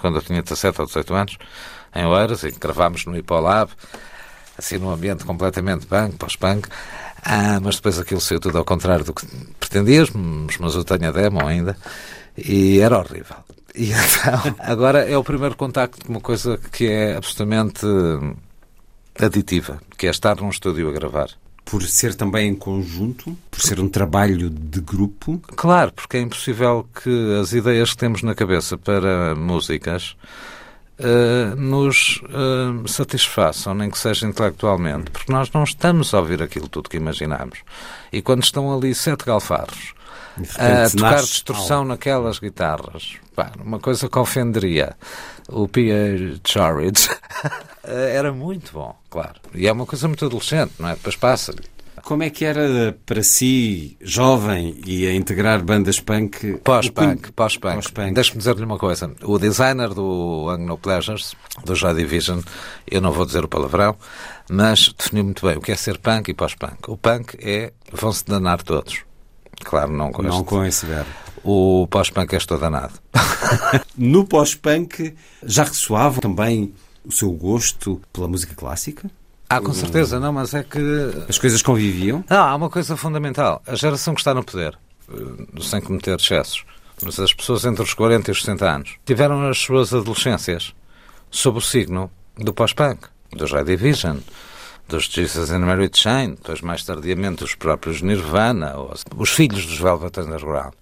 quando eu tinha 17 ou 18 anos, em Oeiras, e gravámos no Hipolab, assim num ambiente completamente punk, pós-punk. Ah, mas depois aquilo saiu tudo ao contrário do que pretendíamos, mas eu tenho a demo ainda. E era horrível. E então, agora é o primeiro contacto com uma coisa que é absolutamente aditiva, que é estar num estúdio a gravar. Por ser também em conjunto? Por ser um trabalho de grupo? Claro, porque é impossível que as ideias que temos na cabeça para músicas eh, nos eh, satisfaçam, nem que seja intelectualmente, porque nós não estamos a ouvir aquilo tudo que imaginamos. E quando estão ali sete galfarros a repente tocar nasce distorção naquelas guitarras, pá, uma coisa que ofenderia o Pierre Charridge, era muito bom, claro. E é uma coisa muito adolescente, não é? Depois passa-lhe. Como é que era para si, jovem, e a integrar bandas punk? Pós-punk, pós-punk. Pós-punk. Deixa-me dizer-lhe uma coisa. O designer do Anglo Pleasures, do Joy Division, eu não vou dizer o palavrão, mas definiu muito bem o que é ser punk e pós-punk. O punk é vão-se danar todos. Claro, não com Não este. com esse verbo. O pós-punk é estou danado. No pós-punk, já ressoava também o seu gosto pela música clássica? Ah, com certeza, não, mas é que As coisas conviviam? Ah, há uma coisa fundamental. A geração que está no poder, eh, sem cometer excessos, mas as pessoas entre os 40 e os 60 anos, tiveram as suas adolescências sob o signo do pós-punk, do Joy Division, dos Jesus and Mary Chain, depois mais tardiamente os próprios Nirvana, ou os- os filhos dos Velvet Underground.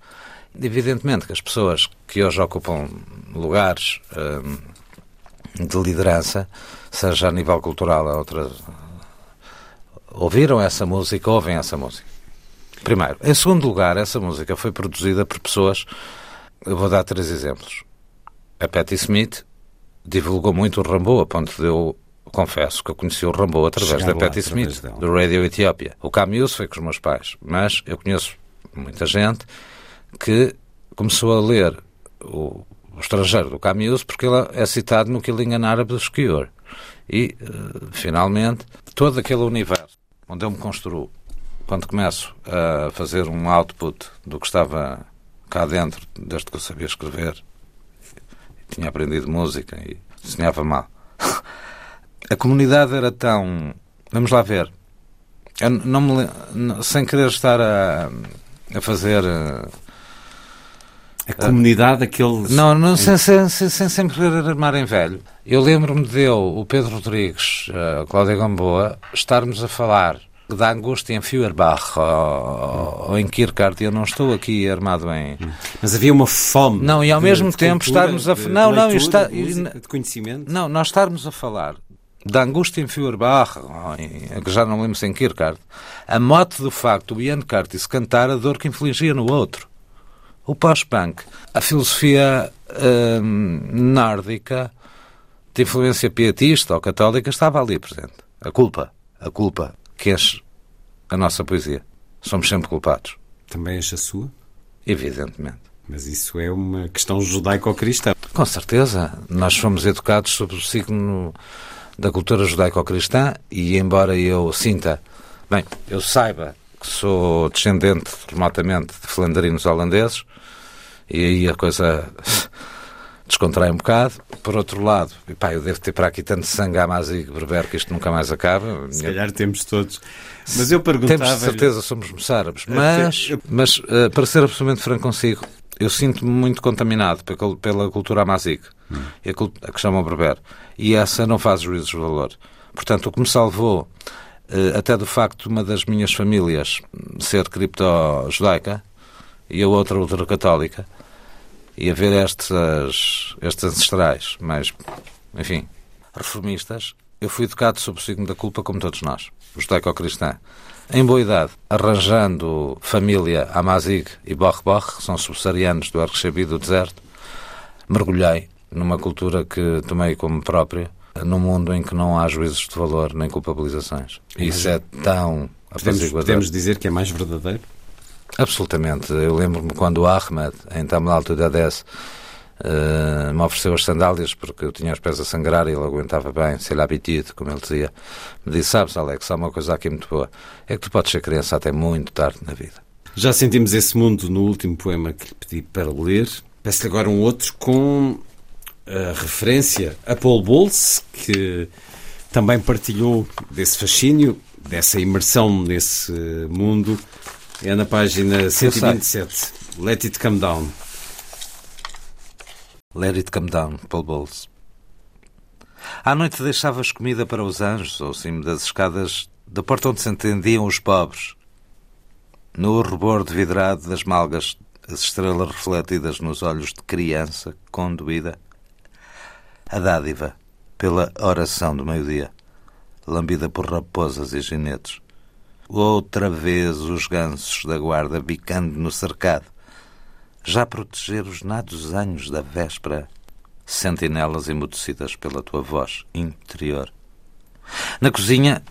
Evidentemente que as pessoas que hoje ocupam lugares hum, de liderança, seja a nível cultural ou outra, ouviram essa música, ouvem essa música. Primeiro. Em segundo lugar, essa música foi produzida por pessoas. Eu vou dar três exemplos. A Patti Smith divulgou muito o Rambo, a ponto de eu confesso que eu conheci o Rambo através da Patti Smith, dela. do Radio Etiópia. O Camus foi com os meus pais, mas eu conheço muita gente que começou a ler o, o estrangeiro do Camus porque ele é citado no Killing an Arab dos Cure. E, eh, finalmente, todo aquele universo onde eu me construo, quando começo a fazer um output do que estava cá dentro, desde que eu sabia escrever, tinha aprendido música e desenhava mal. A comunidade era tão. Vamos lá ver. Eu não me, sem querer estar a, a fazer. eh, A comunidade, aqueles... Não, não sem, sem, sem, sem querer armar em velho. Eu lembro-me de eu, o Pedro Rodrigues, a Cláudia Gamboa, estarmos a falar da angústia em Feuerbach ou, ou em Kierkegaard e eu não estou aqui armado em... Mas havia uma fome. Não, e ao de- mesmo de tempo cultura, estarmos a- não, não, leitura, está- de música, de conhecimento. Não, nós estarmos a falar da angústia em Feuerbach, em, que já não lembro se em Kierkegaard, a mote do facto do Ian Curtis cantar a dor que infligia no outro. O pós-punk, a filosofia hum, nórdica de influência pietista ou católica estava ali presente. A culpa, a culpa que enche a nossa poesia. Somos sempre culpados, Também enche a sua. evidentemente. Mas isso é uma questão judaico-cristã. Com certeza. Nós fomos educados sob o signo da cultura judaico-cristã e, embora eu sinta, bem, eu saiba que sou descendente remotamente de flandrinos holandeses e aí a coisa descontrai um bocado. Por outro lado, e pá, eu devo ter para aqui tanto sangue à e berber que isto nunca mais acaba. Se calhar temos todos. Mas eu perguntava... Temos de certeza somos moçárabes, mas, mas eh, para ser absolutamente franco consigo, eu sinto-me muito contaminado pela, cultura amazigue, e a, cult- a que chamam berber, e essa não faz juízos de valor. Portanto, o que me salvou, eh, até do facto de uma das minhas famílias ser cripto-judaica e a outra ultracatólica, e haver estes, estes ancestrais, mas, enfim, reformistas, eu fui educado sob o signo da culpa como todos nós, judaico-cristã. Em boa idade, arranjando família Amazig e Borre-Borre, que são subsaarianos do Arquechabi do deserto, mergulhei numa cultura que tomei como própria, num mundo em que não há juízos de valor nem culpabilizações. Isso é tão Podemos, podemos dizer que é mais verdadeiro? Absolutamente. Eu lembro-me quando o Ahmed, em Tamil Tudades, uh, me ofereceu as sandálias porque eu tinha os pés a sangrar e ele aguentava bem, se ele habitido, como ele dizia. Me disse, sabes, Alex, há uma coisa aqui muito boa. É que tu podes ser criança até muito tarde na vida. Já sentimos esse mundo no último poema que lhe pedi para ler. Peço-lhe agora um outro com a referência a Paul Bowles, que também partilhou desse fascínio, dessa imersão nesse mundo. É na página 127. Let It Come Down. Let it come down, Paul Bowles. À noite deixavas comida para os anjos ao cimo das escadas da porta onde se entendiam os pobres. No rebordo vidrado das malgas, as estrelas refletidas nos olhos de criança conduída. A dádiva pela oração do meio-dia, lambida por raposas e ginetes. Outra vez os gansos da guarda bicando no cercado, já proteger os nados anhos da véspera, sentinelas emudecidas pela tua voz interior. Na cozinha,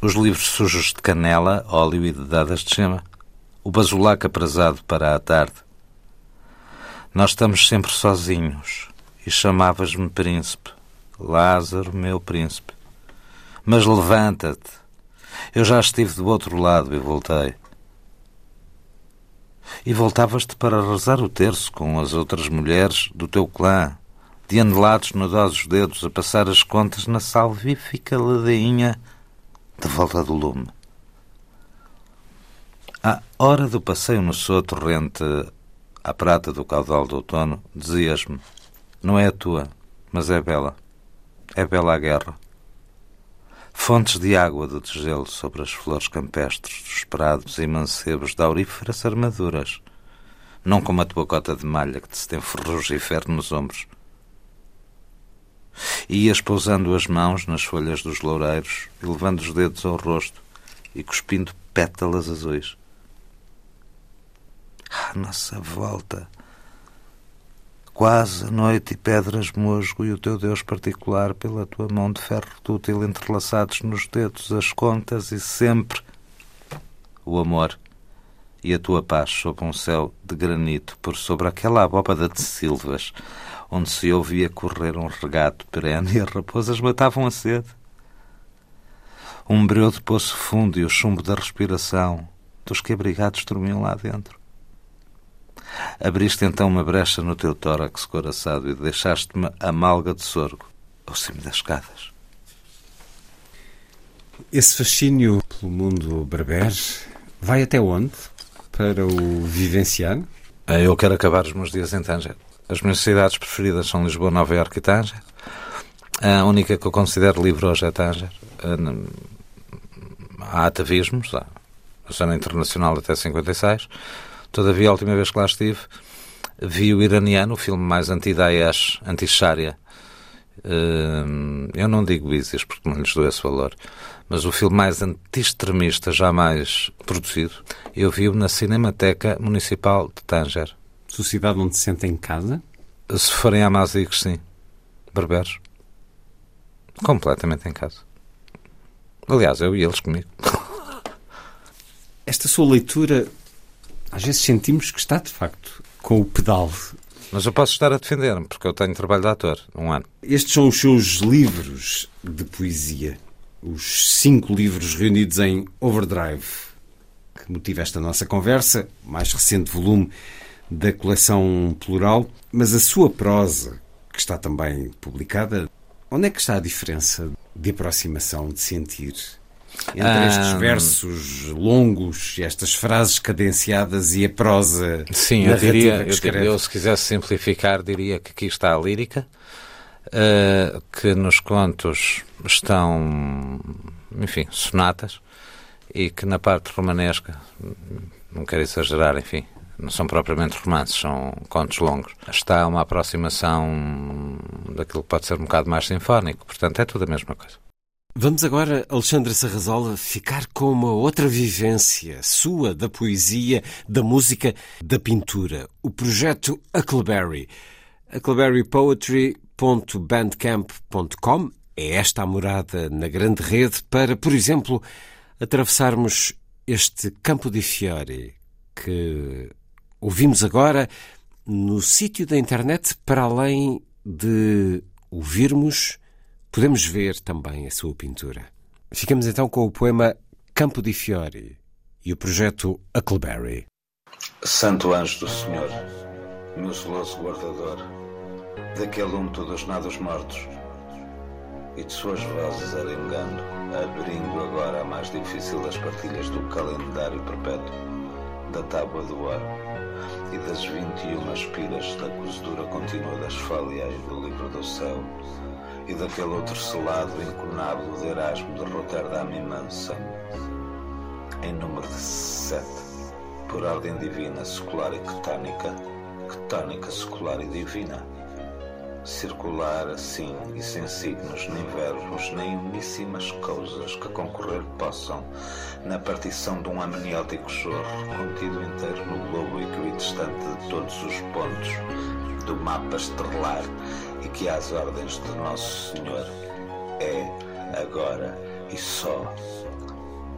os livros sujos de canela, óleo e dedadas de chama, o basulaco aprazado para a tarde. Nós estamos sempre sozinhos e chamavas-me príncipe, Lázaro, meu príncipe. Mas levanta-te, eu já estive do outro lado e voltei. E voltavas-te para rezar o terço com as outras mulheres do teu clã, de anelados nodosos dedos a passar as contas na salvífica ladainha de volta do lume. À hora do passeio no sotro rente à prata do caudal do outono, dizias-me: Não é a tua, mas é bela. É bela a guerra. Fontes de água de gelo sobre as flores campestres dos prados e mancebos de auríferas armaduras, não como a tua cota de malha que te se tem ferrugífero nos ombros. Ias pousando as mãos nas folhas dos loureiros e levando os dedos ao rosto e cuspindo pétalas azuis. Ah, nossa volta! Quase noite e pedras musgo e o teu Deus particular pela tua mão de ferro dútil entrelaçados nos dedos, as contas e sempre o amor e a tua paz sob um céu de granito por sobre aquela abóbada de silvas onde se ouvia correr um regato perene e as raposas matavam a sede. Um breu de poço fundo e o chumbo da respiração dos que abrigados dormiam lá dentro. Abriste então uma brecha no teu tórax coraçado e deixaste-me a malga de sorgo ao cimo das escadas. Esse fascínio pelo mundo berber vai até onde para o vivenciar? Eh, eu quero acabar os meus dias em Tanger. As minhas cidades preferidas são Lisboa, Nova Iorque e Tanger. A única que eu considero livre hoje é Tanger. Eh, há atavismos, há a zona internacional até 56. Todavia, a última vez que lá estive, vi o iraniano, o filme mais anti-Daesh, anti-Sharia. Eh, eu não digo ISIS porque não lhes dou esse valor, mas o filme mais anti-extremista jamais produzido, eu vi-o na Cinemateca Municipal de Tanger. Sociedade onde se sente em casa? Se forem amazigos, sim. Berberos. Completamente em casa. Aliás, eu e eles comigo. Esta sua leitura, às vezes sentimos que está, de facto, com o pedal. Mas eu posso estar a defender-me, porque eu tenho trabalho de ator, um ano. Estes são os seus livros de poesia. Os cinco livros reunidos em Overdrive, que motiva esta nossa conversa, mais recente volume da coleção Plural. Mas a sua prosa, que está também publicada, onde é que está a diferença de aproximação, de sentir? Entre estes versos longos, estas frases cadenciadas e a prosa. Sim, eu diria, eu, eu, se quisesse simplificar, diria que aqui está a lírica, uh, que nos contos estão, enfim, sonatas, e que na parte romanesca, não quero exagerar, enfim, não são propriamente romances, são contos longos. Está uma aproximação daquilo que pode ser um bocado mais sinfónico, portanto é tudo a mesma coisa. Vamos agora, Alexandre Sarrazola, ficar com uma outra vivência sua da poesia, da música, da pintura. O projeto Huckleberry. Huckleberrypoetry.bandcamp.com é esta a morada na grande rede para, por exemplo, atravessarmos este campo de fiore que ouvimos agora no sítio da internet para além de ouvirmos podemos ver também a sua pintura. Ficamos então com o poema Campo di Fiori e o projeto Huckleberry. Santo anjo do Senhor, meu zeloso guardador, daquele úmito dos nados mortos, e de suas vozes arengando, abrindo agora a mais difícil das partilhas do calendário perpétuo, da tábua do ar e das vinte e uma espiras da cozedura contínua das folhas do livro do céu, e daquele outro selado incunável de Erasmo de Roterdão e Mansa, em número de sete, por ordem divina, secular e quetónica, quetónica, secular e divina. circular assim e sem signos, nem verbos, nem uníssimas coisas que concorrer possam na partição de um amniótico chorro contido inteiro no globo equidistante de todos os pontos do mapa estrelar e que às ordens de Nosso Senhor é agora e só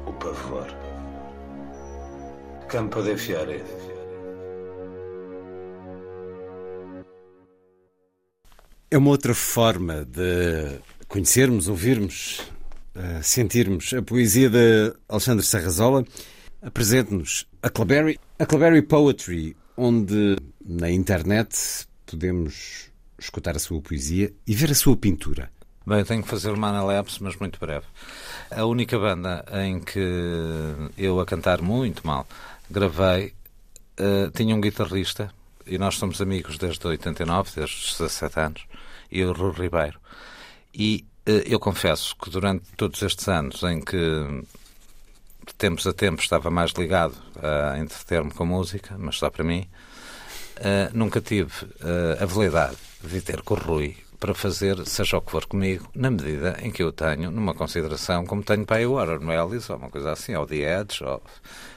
o pavor. Campo de Fiore. É uma outra forma de conhecermos, ouvirmos, uh, sentirmos a poesia de Alexandre Serrazola. Apresente-nos a Claberry, a Claberry Poetry, onde na internet podemos escutar a sua poesia e ver a sua pintura. Bem, tenho que fazer uma analepse, mas muito breve. A única banda em que eu, a cantar muito mal, gravei, uh, tinha um guitarrista, e nós somos amigos desde 89, desde os 17 anos, e o Rui Ribeiro. E uh, eu confesso que durante todos estes anos em que de tempos a tempos estava mais ligado a entreter-me com música, mas só para mim, uh, nunca tive a validade de ter com o Rui para fazer seja o que for comigo, na medida em que eu tenho numa consideração como tenho para o Aaron Ellis, ou uma coisa assim, ou The Edge, ou...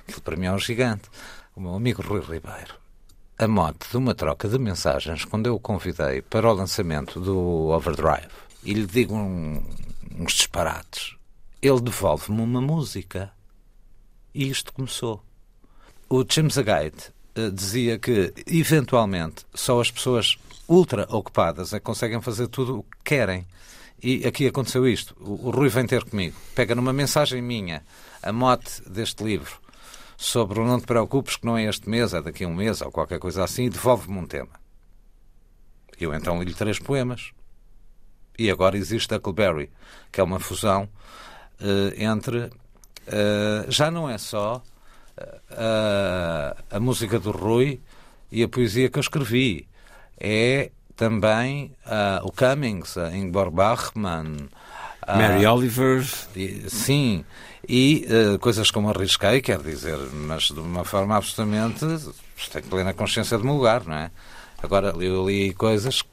aquilo para mim é um gigante. O meu amigo Rui Ribeiro, a mote de uma troca de mensagens, quando eu o convidei para o lançamento do Overdrive, e lhe digo um, uns disparates, ele devolve-me uma música. E isto começou. O James Agate uh, dizia que, eventualmente, só as pessoas ultra ocupadas é que conseguem fazer tudo o que querem. E aqui aconteceu isto. O, o Rui vem ter comigo, pega numa mensagem minha a mote deste livro sobre o Não Te Preocupes, que não é este mês, é daqui a um mês ou qualquer coisa assim, e devolve-me um tema. Eu então li-lhe três poemas. E agora existe Huckleberry, que é uma fusão uh, entre. Uh, já não é só uh, a música do Rui e a poesia que eu escrevi é também uh, o Cummings, Ingmar Bachmann. Uh, Mary Oliver. E, sim, e uh, coisas como arrisquei, quer dizer, mas de uma forma absolutamente. tenho plena consciência do meu lugar, não é? Agora, eu li coisas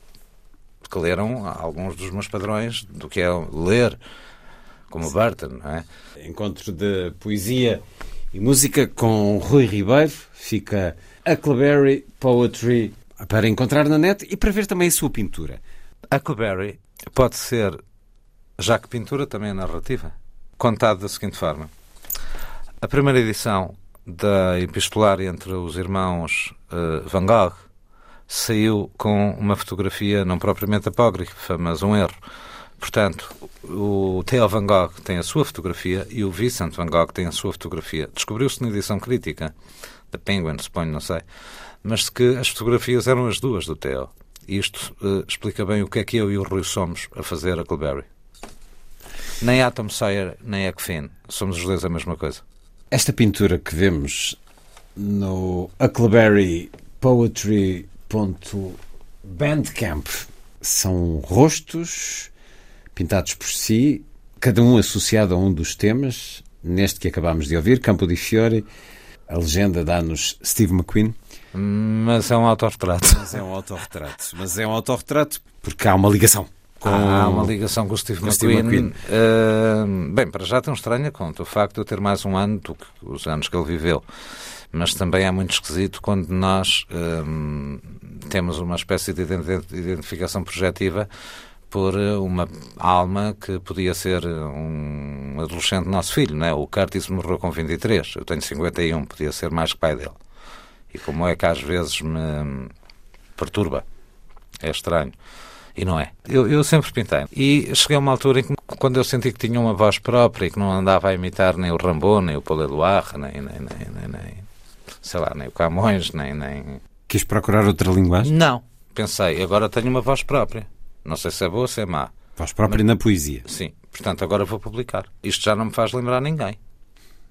que leram alguns dos meus padrões do que é ler, como Burton, não é? Encontro de poesia e música com Rui Ribeiro, fica a Claberry Poetry para encontrar na net e para ver também a sua pintura. Huckleberry pode ser, já que pintura também é narrativa, contado da seguinte forma. A primeira edição da Epistolar entre os irmãos uh, Van Gogh saiu com uma fotografia não propriamente apócrifa, mas um erro. Portanto, o Theo Van Gogh tem a sua fotografia e o Vincent Van Gogh tem a sua fotografia. Descobriu-se na edição crítica da Penguin, suponho, não sei mas que as fotografias eram as duas do Theo. Isto uh, explica bem o que é que eu e o Rui somos a fazer a Cleberry. Nem Atom Sawyer, nem Ekfin. Somos os dois a mesma coisa. Esta pintura que vemos no Huckleberry são rostos pintados por si, cada um associado a um dos temas. Neste que acabámos de ouvir, Campo di Fiore, a legenda dá-nos Steve McQueen. Mas é um autorretrato. Mas é um autorretrato. Mas é um autorretrato porque há uma ligação. Com... Há uma ligação com o Steve com McQueen. Steve McQueen. Uh, bem, para já tem um estranho conta o facto de eu ter mais um ano do que os anos que ele viveu. Mas também é muito esquisito quando nós uh, temos uma espécie de identificação projetiva por uma alma que podia ser um adolescente nosso filho, não é? O Curtis morreu com 23, eu tenho 51, podia ser mais que pai dele. E como é que às vezes me perturba. É estranho. E não é. Eu, eu sempre pintei. E cheguei a uma altura em que, quando eu senti que tinha uma voz própria e que não andava a imitar nem o Rambo, nem o Paul Eluard, nem, nem, nem, nem, sei lá, nem o Camões, nem, nem... Quis procurar outra linguagem? Não. Pensei, agora tenho uma voz própria. Não sei se é boa ou se é má. Voz própria Mas, na poesia. Sim. Portanto, agora vou publicar. Isto já não me faz lembrar ninguém.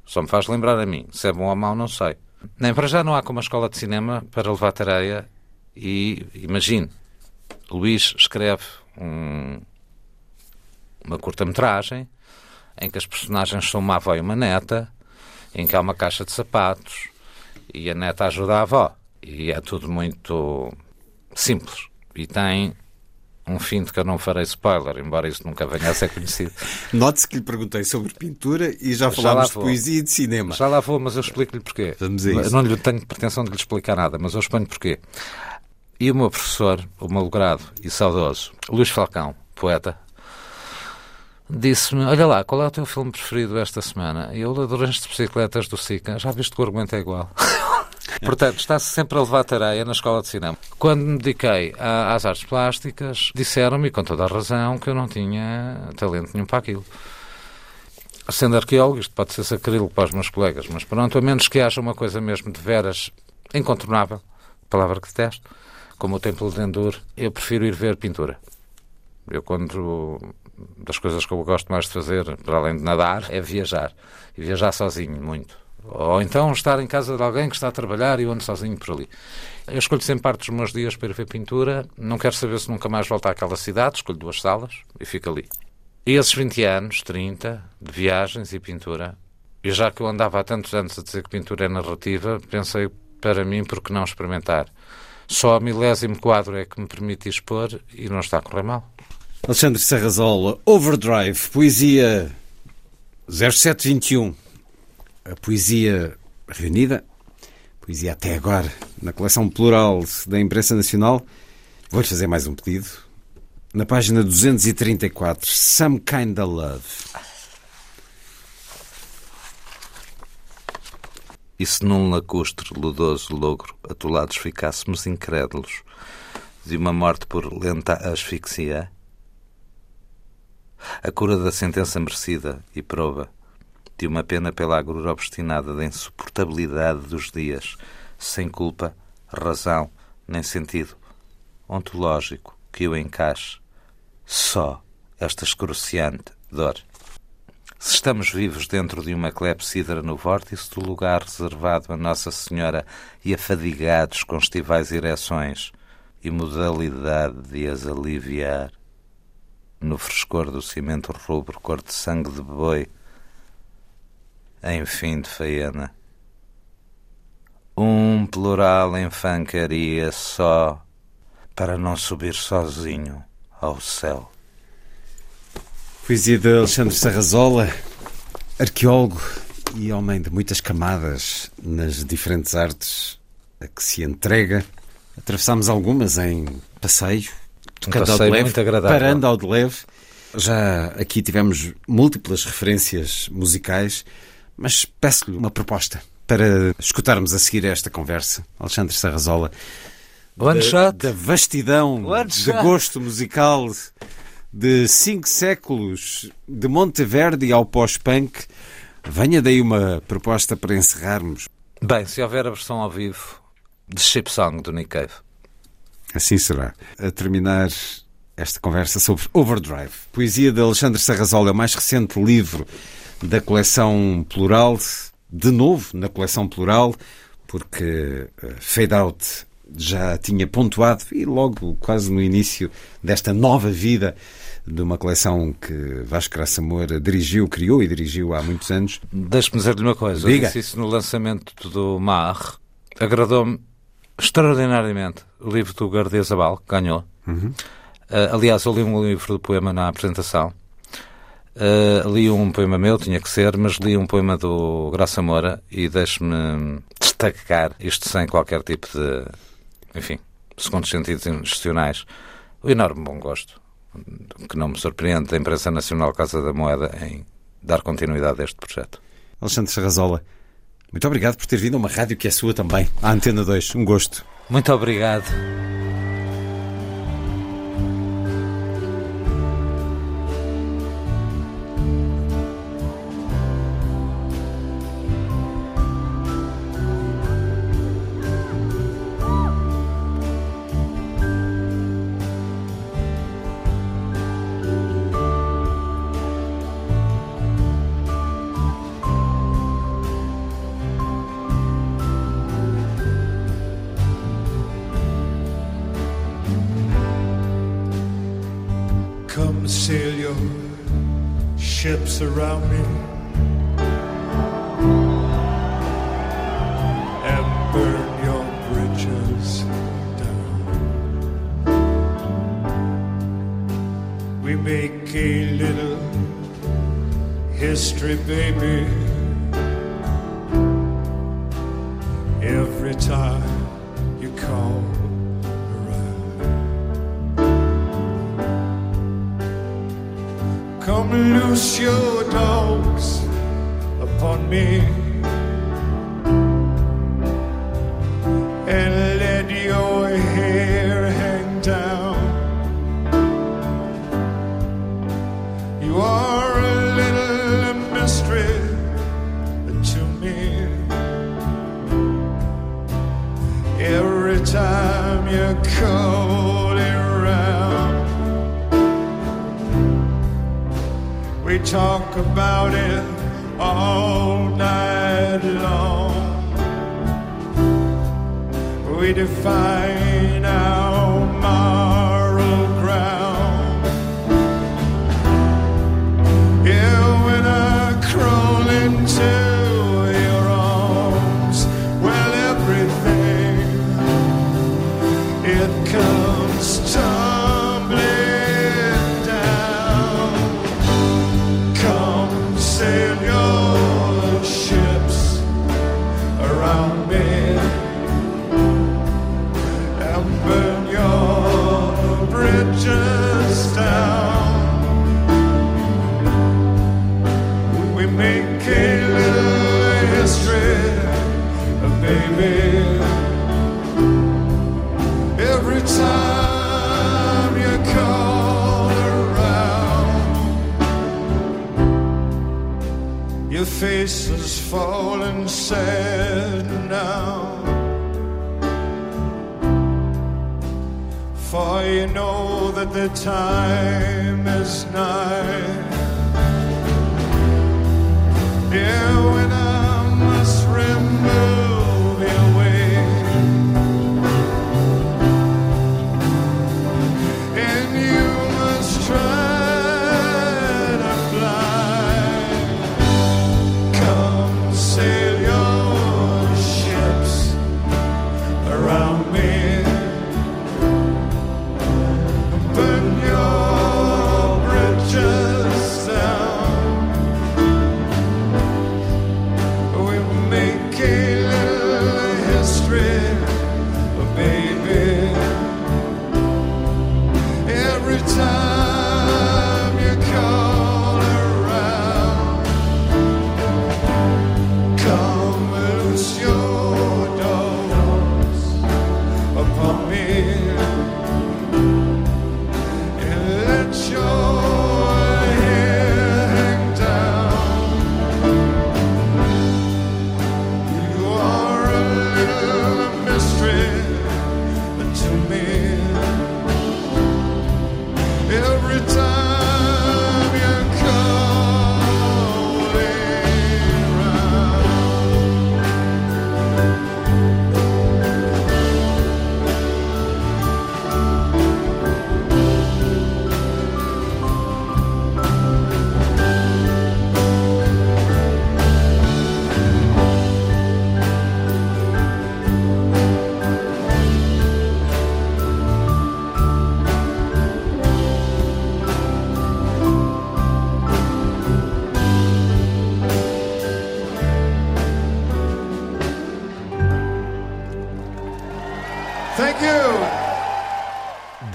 Só me faz lembrar a mim. Se é bom ou mau, não sei. Nem para já não há como uma escola de cinema para levar tareia e imagine, Luís escreve um, uma curta-metragem em que as personagens são uma avó e uma neta, em que há uma caixa de sapatos e a neta ajuda a avó. E é tudo muito simples. E tem um fim de que eu não farei spoiler, embora isso nunca venha a ser conhecido. Note-se que lhe perguntei sobre pintura e já Já falámos lá de poesia e de cinema. Já lá vou, mas eu explico-lhe porquê. Vamos a isso. não lhe tenho pretensão de lhe explicar nada, mas eu exponho porquê. E o meu professor, o meu logrado e saudoso, Luís Falcão, poeta, disse-me: Olha lá, qual é o teu filme preferido esta semana? E eu, Ladrões de Bicicletas do Sica. Já viste que o argumento é igual. Portanto, está-se sempre a levar tareia na escola de cinema. Quando me dediquei às artes plásticas, disseram-me, com toda a razão, que eu não tinha talento nenhum para aquilo. Sendo arqueólogo, isto pode ser sacrílego para os meus colegas, mas pronto, a menos que haja uma coisa mesmo de veras incontornável, palavra que detesto, como o Templo de Endur, eu prefiro ir ver pintura. Eu, quando. das coisas que eu gosto mais de fazer, para além de nadar, é viajar. E viajar sozinho, muito. Ou então estar em casa de alguém que está a trabalhar e eu ando sozinho por ali. Eu escolho sempre parte dos meus dias para ir ver pintura. Não quero saber se nunca mais volto àquela cidade. Escolho duas salas e fico ali. E esses 20 anos, 30, de viagens e pintura, e já que eu andava há tantos anos a dizer que pintura é narrativa, pensei, para mim, por que não experimentar? Só a milésimo quadro é que me permite expor e não está a correr mal. Alexandre Serrazola, Overdrive, poesia 0721. A poesia reunida, poesia até agora, na coleção plural da Imprensa Nacional. Vou-lhe fazer mais um pedido. Na página 234, Some Kinda Love. E se num lacustre lodoso logro atolados ficássemos incrédulos de uma morte por lenta asfixia? A cura da sentença merecida e prova de uma pena pela agrura obstinada da insuportabilidade dos dias, sem culpa, razão, nem sentido ontológico que o encaixe. Só esta excruciante dor. Se estamos vivos dentro de uma clepsidra no vórtice do lugar reservado a Nossa Senhora e afadigados com estivais ereções e modalidade de as aliviar, no frescor do cimento rubro cor de sangue de boi, em fim de faena. Um plural em fancaria só para não subir sozinho ao céu. Poesia de Alexandre Serrazola, arqueólogo e homem de muitas camadas nas diferentes artes a que se entrega. Atravessámos algumas em passeio, tocando ao de passeio leve, muito agradável. parando ao de leve. Já aqui tivemos múltiplas referências musicais, mas peço-lhe uma proposta para escutarmos a seguir esta conversa. Alexandre Serrazola, One da, shot. da vastidão One de shot. gosto musical de cinco séculos de Monteverde ao pós-punk. Venha daí uma proposta para encerrarmos. Bem, se houver a versão ao vivo de Ship Song do Nick Cave. Assim será. A terminar esta conversa sobre Overdrive. Poesia de Alexandre Serrazola, é o mais recente livro da coleção Plural. De novo, na coleção Plural, porque eh, Fade Out já tinha pontuado e logo quase no início desta nova vida de uma coleção que Vasco Graça Moura dirigiu, criou e dirigiu há muitos anos. Deixe-me dizer-lhe uma coisa. Diga. Eu disse isso no lançamento do Mar. Agradou-me extraordinariamente o livro do Gardia Zabal, que ganhou. Ah, aliás, eu li um livro de poema na apresentação. Ah, li um poema meu, tinha que ser, mas li um poema do Graça Moura e deixe-me destacar isto sem qualquer tipo de, enfim, segundos sentidos gestionais. O enorme bom gosto, que não me surpreende, da imprensa nacional Casa da Moeda em dar continuidade a este projeto. Alexandre Serrazola, muito obrigado por ter vindo a uma rádio que é sua também, a Antena 2. Um gosto. Muito obrigado.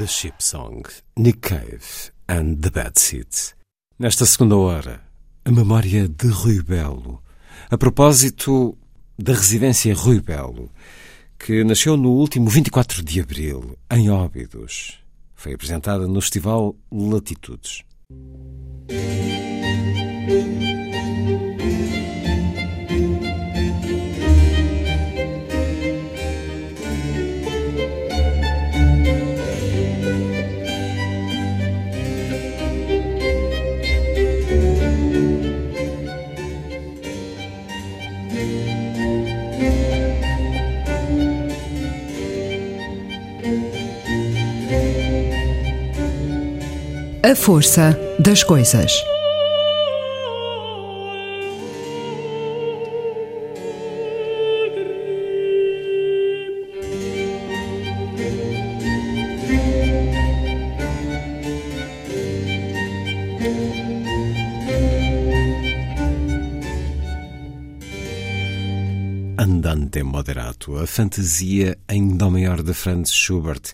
The Ship Song, Nick Cave and the Bad Seeds. Nesta segunda hora, a memória de Rui Belo. A propósito da residência Rui Belo, que nasceu no último 24 de abril, em Óbidos. Foi apresentada no Festival Latitudes. A força das coisas. Andante Moderato, a fantasia em Dó maior de Franz Schubert.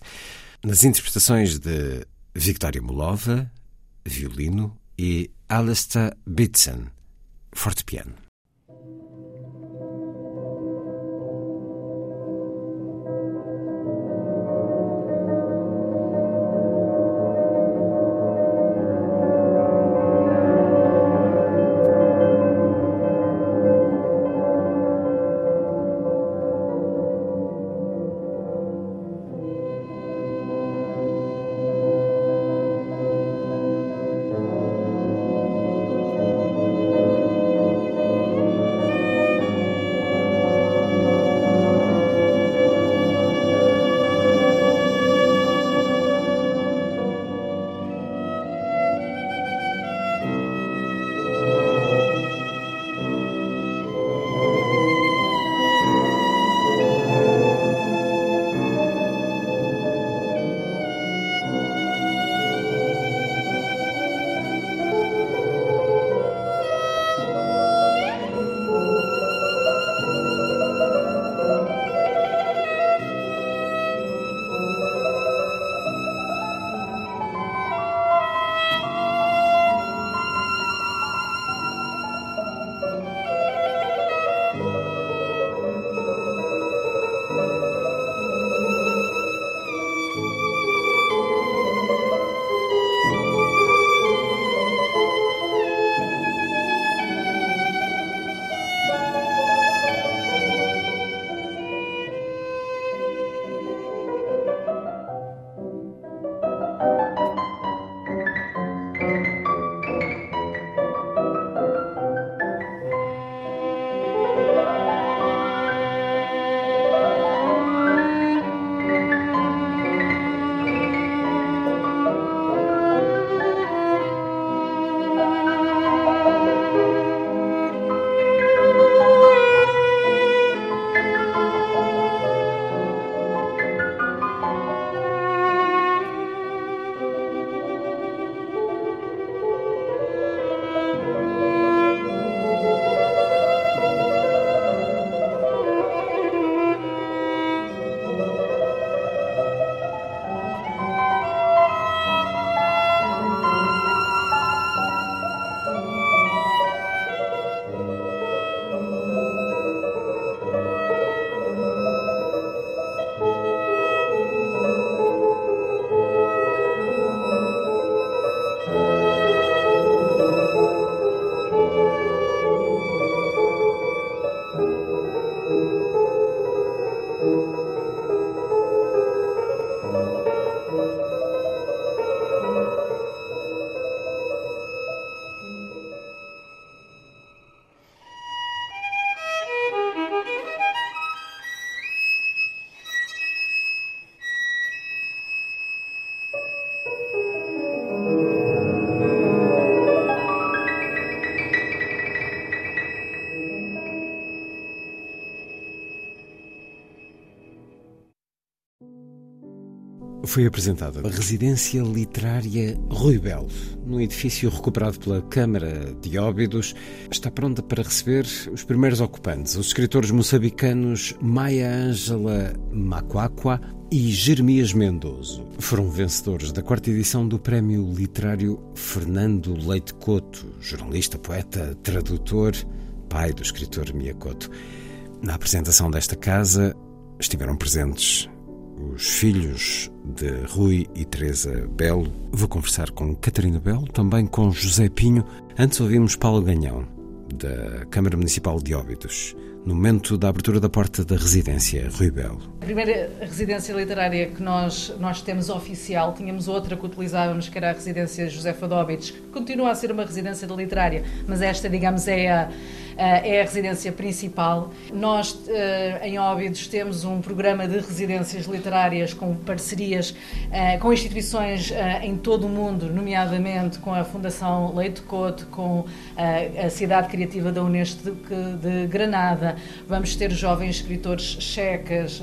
Nas interpretações de Victoria Mulova, violino, e Alistair Bitson, fortepiano. Foi apresentada a residência literária Rui Belo, num edifício recuperado pela Câmara de Óbidos. Está pronta para receber os primeiros ocupantes, os escritores moçambicanos Maia Ângela Macuacua e Jeremias Mendoso. Foram vencedores da quarta edição do Prémio Literário Fernando Leite Couto, jornalista, poeta, tradutor, pai do escritor Miyakoto. Na apresentação desta casa estiveram presentes os filhos de Rui e Teresa Belo. Vou conversar com Catarina Belo, também com José Pinho. Antes ouvimos Paulo Ganhão, da Câmara Municipal de Óbidos, no momento da abertura da porta da residência Rui Belo. A primeira residência literária que nós, nós temos oficial, tínhamos outra que utilizávamos, que era a residência Josefa de Óbidos, que continua a ser uma residência literária, mas esta, digamos, é a é a residência principal. Nós, eh, em Óbidos, temos um programa de residências literárias com parcerias eh, com instituições em todo o mundo, nomeadamente com a Fundação Leite Couto, com a Cidade Criativa da Unesco de Granada, vamos ter jovens escritores checas,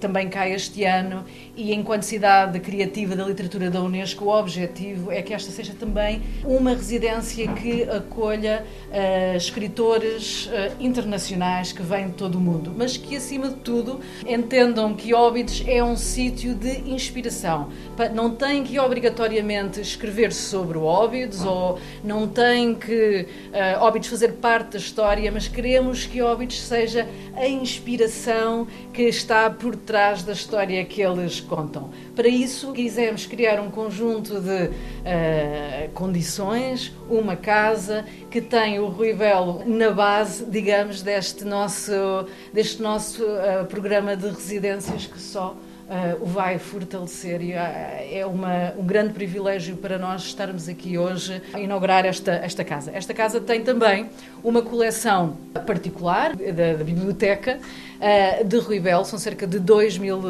também cá este ano, e enquanto cidade criativa da literatura da Unesco, o objetivo é que esta seja também uma residência que acolha uh, escritores uh, internacionais que vêm de todo o mundo, mas que acima de tudo entendam que Óbidos é um sítio de inspiração. Não tem que obrigatoriamente escrever sobre Óbidos ou não tem que uh, Óbidos fazer parte da história, mas queremos que Óbidos seja a inspiração que está por trás da história que eles contam. Para isso, quisemos criar um conjunto de uh, condições, uma casa que tem o Rui Belo na base, digamos, deste nosso, deste nosso uh, programa de residências que só uh, o vai fortalecer e uh, é uma, um grande privilégio para nós estarmos aqui hoje a inaugurar esta, esta casa. Esta casa tem também uma coleção particular da, da biblioteca uh, de Rui Belo, são cerca de 2 mil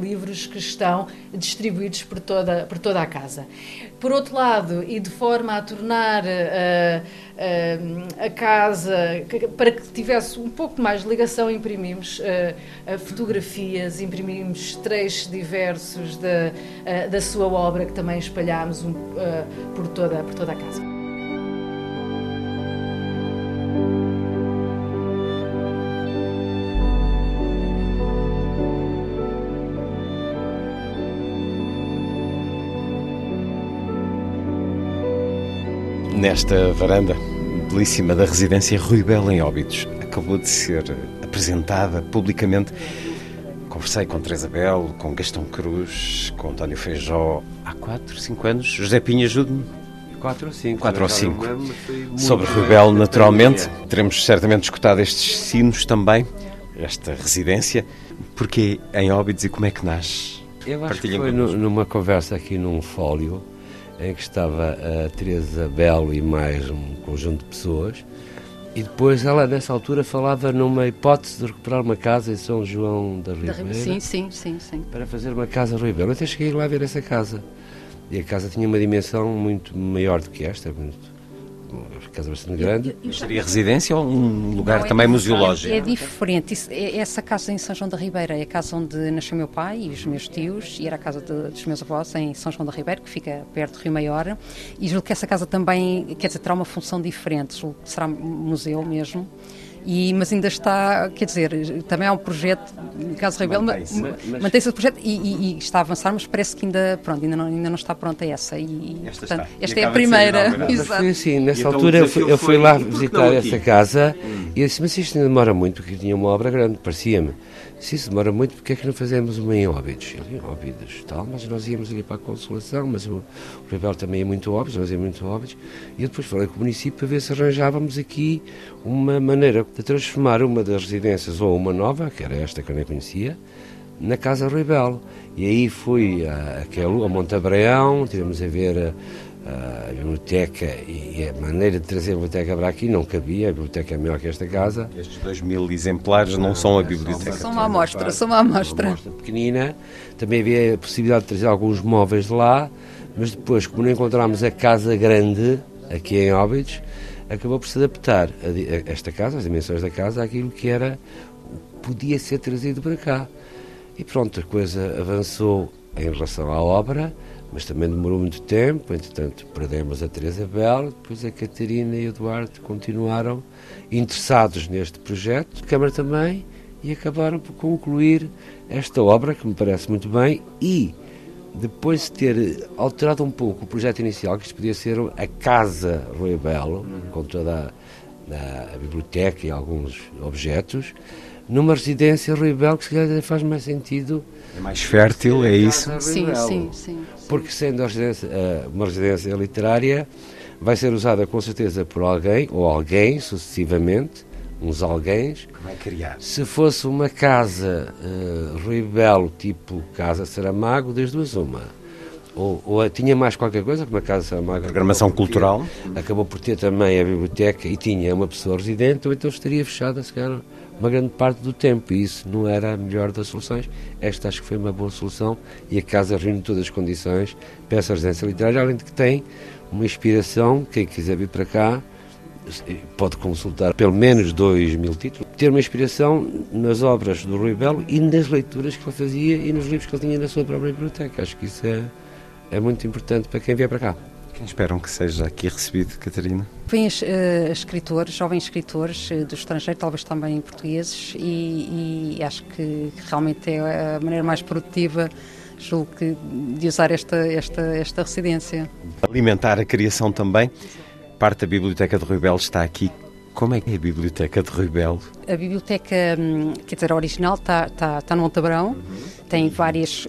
livros que estão distribuídos por toda, por toda a casa. Por outro lado, e de forma a tornar a casa, para que tivesse um pouco mais de ligação, imprimimos fotografias, imprimimos trechos diversos da, da sua obra que também espalhámos por, toda, por toda a casa. Nesta varanda belíssima da residência Rui Belo em Óbidos, acabou de ser apresentada publicamente. Conversei com Teresa Belo, com Gastão Cruz, com António Feijó há 4, 5 anos. José Pinha, ajude-me. 4 ou 5. 4 ou 5. Sobre Rui Belo, naturalmente. Teremos certamente escutado estes sinos também, esta residência. Porquê em Óbidos e como é que nasce? Eu acho Partilhem que foi numa conversa aqui num fólio em que estava a Teresa Belo e mais um conjunto de pessoas. E depois ela, nessa altura, falava numa hipótese de recuperar uma casa em São João da Ribeira. Sim, sim, sim, sim. Para fazer uma casa Ribeira. Eu até cheguei lá a ver essa casa. E a casa tinha uma dimensão muito maior do que esta, muito casa bastante grande. Seria residência ou um lugar não, é também é museológico? É diferente. Isso, é, essa casa em São João da Ribeira é a casa onde nasceu meu pai e os meus tios, e era a casa de, dos meus avós em São João da Ribeira, que fica perto do Rio Maior. E julgo que essa casa também, quer dizer, terá uma função diferente, será museu mesmo. E, mas ainda está, quer dizer, também há um projeto, no caso Rebelo, mantém-se mantém o projeto e, e, e, está a avançar, mas parece que ainda, pronto, ainda, não, ainda não está pronta essa. E, esta portanto, está. esta é a primeira. Exato. Assim, nessa então altura eu fui, eu fui lá visitar essa casa hum. e eu disse, mas isto demora muito, porque tinha uma obra grande, parecia-me. Se isso demora muito, porque é que não fazemos uma em Óbidos? Ele, em Óbidos, tal, mas nós íamos ali para a Consolação, mas o, o também é muito Óbidos, nós é muito Óbidos. E eu depois falei com o município para ver se arranjávamos aqui uma maneira de transformar uma das residências, ou uma nova, que era esta que eu nem conhecia, na Casa Rebelo. E aí fui a, a, a Monte Abraão, tivemos a ver a biblioteca e a maneira de trazer a biblioteca para aqui não cabia, a biblioteca é maior que esta casa. Estes dois mil exemplares não, são a biblioteca. São uma amostra, são uma amostra. Uma amostra pequenina. Também havia a possibilidade de trazer alguns móveis de lá, mas depois, como não encontramos a casa grande aqui em Óbidos, acabou por se adaptar a esta casa, as dimensões da casa, àquilo que era, podia ser trazido para cá. E pronto, a coisa avançou em relação à obra, mas também demorou muito tempo, entretanto perdemos a Teresa Bela, depois a Catarina e o Eduardo continuaram interessados neste projeto, a Câmara também, e acabaram por concluir esta obra, que me parece muito bem, e depois de ter alterado um pouco o projeto inicial, que isto podia ser a Casa Rui Belo, com toda a, a, biblioteca e alguns objetos, numa residência Rui Belo, que se calhar faz mais sentido é mais fértil, é isso? Sim, sim, sim. Porque sendo residência, uma residência literária, vai ser usada com certeza por alguém, ou alguém, sucessivamente, uns alguém. Vai criar. Se fosse uma casa uh, Rui Belo, tipo Casa Saramago, das duas uma. Ou, ou, tinha mais qualquer coisa, como a Casa Saramago. Programação cultural. Ter, acabou por ter também a biblioteca e tinha uma pessoa residente, ou então estaria fechada, se calhar uma grande parte do tempo e isso não era a melhor das soluções. Esta acho que foi uma boa solução e a casa reúne todas as condições para essa residência literária, além de que tem uma inspiração, quem quiser vir para cá, pode consultar pelo menos dois mil títulos, ter uma inspiração nas obras do Rui Belo e nas leituras que ele fazia e nos livros que ele tinha na sua própria biblioteca. Acho que isso é, é muito importante para quem vier para cá. Quem esperam que seja aqui recebido, Catarina? Vêm uh, escritores, jovens escritores uh, do estrangeiro, talvez também portugueses, e, e, acho que realmente é a maneira mais produtiva julgo que de usar esta, esta, esta residência. Alimentar a criação também. Parte da Biblioteca de Rui Belo está aqui como é que é a Biblioteca de Rui Belo? A biblioteca, hum, quer dizer, a original está, está, está no Montabrão, uhum. Tem várias.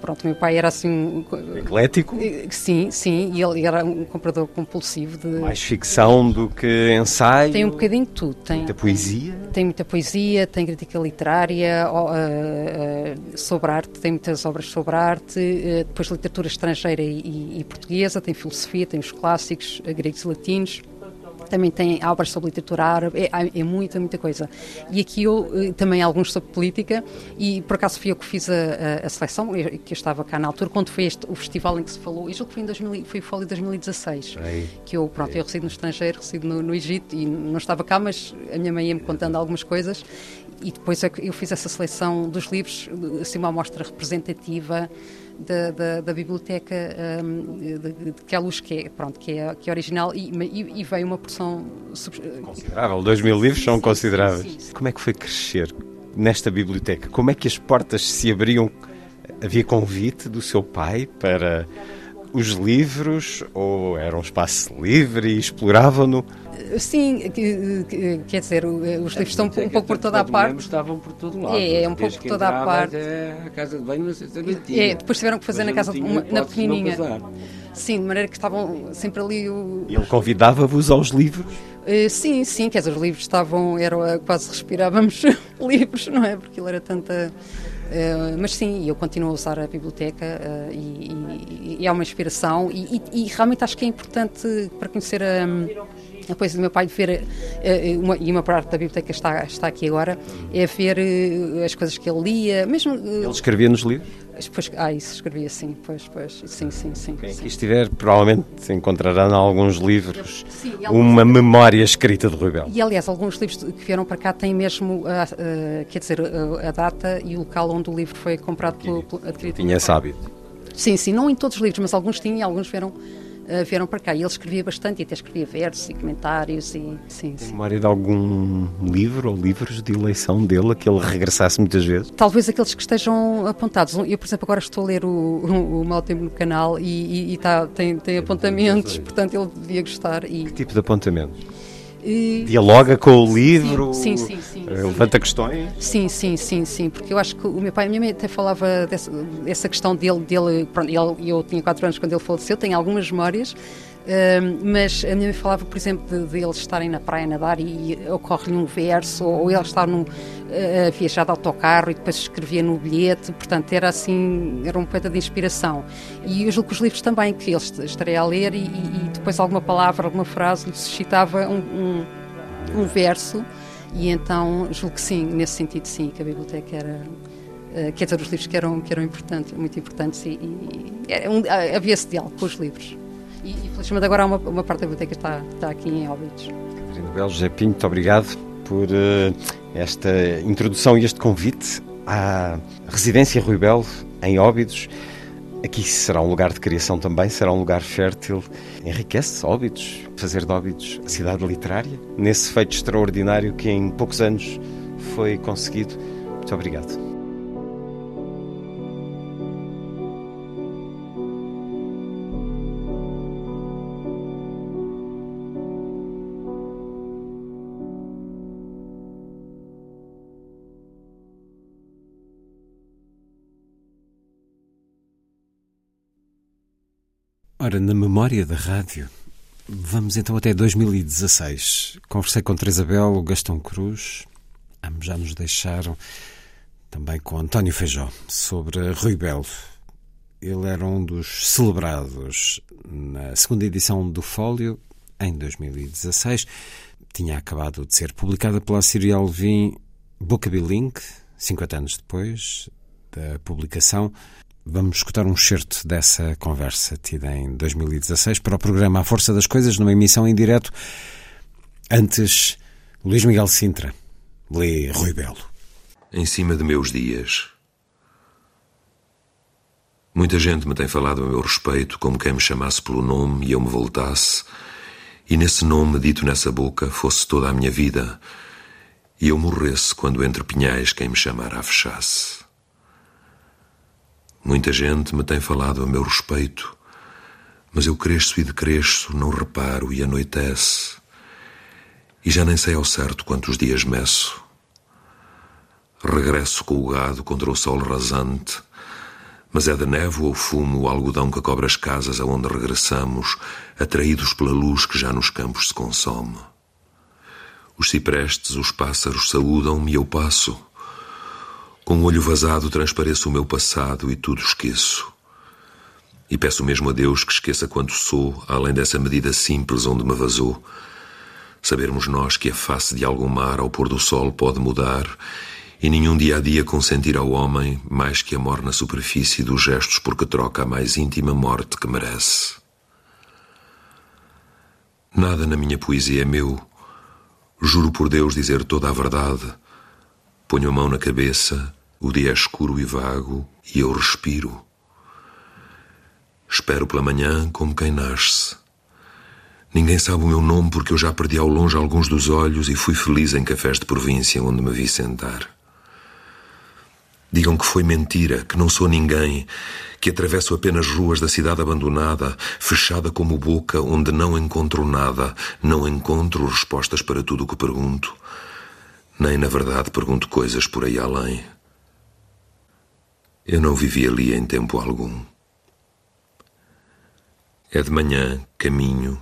Pronto, meu pai era assim. Eclético? Sim, sim, e ele era um comprador compulsivo de. Mais ficção do que ensaio? Tem um bocadinho de tudo. Tem, muita poesia? Tem muita poesia, tem crítica literária, uh, uh, sobre arte, tem muitas obras sobre arte, depois literatura estrangeira e, e, e portuguesa, tem filosofia, tem os clássicos, gregos e latinos também tem obras sobre literatura árabe, é, é, muita, muita coisa. E aqui eu eh, também alguns sobre política, e por acaso fui eu que fiz a, a, seleção, que eu estava cá na altura, quando foi este, o festival em que se falou, e julgo que foi em 2000, foi o Folha 2016, Ei. que eu, pronto, eu resido no estrangeiro, resido no, no Egito, e não estava cá, mas a minha mãe ia-me contando algumas coisas, e depois é eu fiz essa seleção dos livros, assim uma amostra representativa, da, da, da biblioteca um, de, de, que é a luz que é, pronto, que é, que é original e, e, e veio uma porção considerável. Dois mil livros são sim, consideráveis. Sim, sim, Como é que foi crescer nesta biblioteca? Como é que as portas se abriam? Havia convite do seu pai para os livros ou era um espaço livre e exploravam-no? Sim, quer dizer, os livros estão um pouco por toda a parte. estavam por todo lado. É, é um pouco por toda a parte. a casa de banho não sei se é, depois tiveram que fazer na casa, uma, na pequenininha. Sim, de maneira que estavam sempre ali. O... Ele convidava-vos aos livros? Uh, sim, sim, quer dizer, os livros estavam, eram, quase respirávamos livros, não é? Porque ele era tanta. Uh, mas sim, eu continuo a usar a biblioteca uh, e, e, e, é uma inspiração. E, e, realmente acho que é importante para conhecer a depois do meu pai ver, uh, uma, e uma parte da biblioteca está, está aqui agora, é ver uh, as coisas que ele lia, mesmo... Ele escrevia nos livros? Pois, ah, isso escrevia sim, pois, pois, sim, sim, sim. Quem aqui estiver, provavelmente encontrará em alguns livros sim, uma memória escrita de Rui Belo. E aliás, alguns livros que vieram para cá têm mesmo, a, a, quer dizer, a, a, data e o local onde o livro foi comprado pelo, pelo adquirido. Tinha esse hábito. Sim, sim, não em todos os livros, mas alguns tinham e alguns vieram uh, vieram para cá. E ele escrevia bastante, e até escrevia versos e comentários. E, sim, Tem memória de algum livro ou livros de eleição dele, a que ele regressasse muitas vezes? Talvez aqueles que estejam apontados. Eu, por exemplo, agora estou a ler o, o, o Mal Tempo no canal e, e, e tá, tem, tem apontamentos, portanto ele devia gostar. E... Que tipo de apontamentos? Dialoga com o livro? Sim, sim, sim. sim levanta questões? Sim, sim, sim, sim. Porque eu acho que o meu pai, a minha mãe até falava dessa, dessa questão dele, dele pronto, ele, eu tinha 4 anos quando ele faleceu, tenho algumas memórias, mas a minha mãe falava, por exemplo, de, de eles estarem na praia a nadar e, ocorre-lhe um verso, ou, ou ele estar num, a viajar de autocarro e depois escrevia no bilhete, portanto era assim, era um poeta de inspiração. E eu julgo que os livros também, que ele estaria a ler e, e depois alguma palavra, alguma frase lhe suscitava um, um, um verso, e então julgo que sim, nesse sentido sim, que a biblioteca era uh, quer dizer, os livros que eram, que eram importantes, muito importantes e, e, e um, havia esse diálogo com os livros. E, e felizmente agora há uma, uma parte da biblioteca que está, está aqui em Óbidos. Catarina Belo, José Pinto, muito obrigado por uh, esta introdução e este convite à residência Rui Belo, em Óbidos. Aqui será um lugar de criação também, será um lugar fértil. Enriquece Óbidos, fazer de Óbidos a cidade literária, nesse feito extraordinário que em poucos anos foi conseguido. Muito obrigado. Ora, na memória da rádio, vamos então até 2016. Conversei com Teresa Belo, Gastão Cruz, ambos já nos deixaram, também com António Feijó, sobre Rui Belo. Ele era um dos celebrados na segunda edição do Fólio, em 2016. Tinha acabado de ser publicada pela Cirial Vim Boca Bilink, 50 anos depois da publicação. Vamos escutar um excerto dessa conversa tida em 2016 para o programa A Força das Coisas, numa emissão em direto Antes, Luís Miguel Sintra lê Rui Belo. Em cima de meus dias. Muita gente me tem falado a meu respeito como quem me chamasse pelo nome e eu me voltasse, e nesse nome dito nessa boca fosse toda a minha vida, e eu morresse quando entre pinhais quem me chamara fechasse. Muita gente me tem falado a meu respeito, mas eu cresço e decresço, não reparo e anoitece, e já nem sei ao certo quantos dias meço. Regresso com o gado contra o sol rasante, mas é de névoa ou fumo o algodão que cobre as casas aonde regressamos, atraídos pela luz que já nos campos se consome. Os ciprestes, os pássaros saúdam-me e eu passo. Com o olho vazado transpareço o meu passado e tudo esqueço. E peço mesmo a Deus que esqueça quanto sou, além dessa medida simples onde me vazou. Sabermos nós que a face de algum mar ao pôr do sol pode mudar e nenhum dia a dia consentir ao homem mais que a morna superfície dos gestos porque troca a mais íntima morte que merece. Nada na minha poesia é meu. Juro por Deus dizer toda a verdade. Ponho a mão na cabeça, o dia é escuro e vago e eu respiro. Espero pela manhã como quem nasce. Ninguém sabe o meu nome porque eu já perdi ao longe alguns dos olhos e fui feliz em cafés de província onde me vi sentar. Digam que foi mentira, que não sou ninguém, que atravesso apenas ruas da cidade abandonada, fechada como boca, onde não encontro nada, não encontro respostas para tudo o que pergunto, nem na verdade pergunto coisas por aí além. Eu não vivi ali em tempo algum. É de manhã, caminho,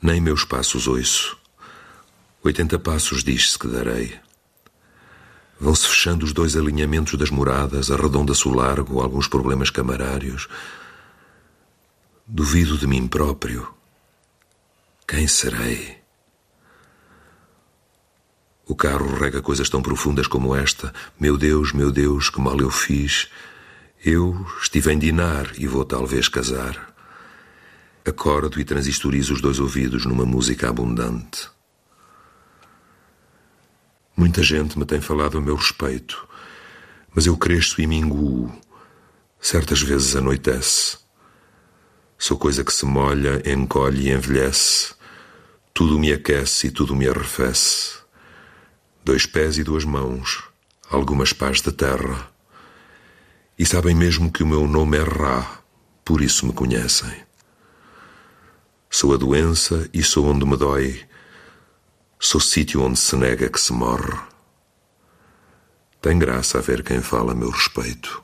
nem meus passos ouço. Oitenta passos diz-se que darei. Vão-se fechando os dois alinhamentos das moradas, arredonda-se o largo, alguns problemas camarários. Duvido de mim próprio. Quem serei? O carro rega coisas tão profundas como esta. Meu Deus, meu Deus, que mal eu fiz. Eu estive em dinar e vou talvez casar. Acordo e transistorizo os dois ouvidos numa música abundante. Muita gente me tem falado a meu respeito, mas eu cresço e minguo. Certas vezes anoitece. Sou coisa que se molha, encolhe e envelhece. Tudo me aquece e tudo me arrefece. Dois pés e duas mãos, algumas pás de terra. E sabem mesmo que o meu nome é Ra, por isso me conhecem. Sou a doença e sou onde me dói Sou sítio onde se nega que se morre. Tem graça a ver quem fala a meu respeito.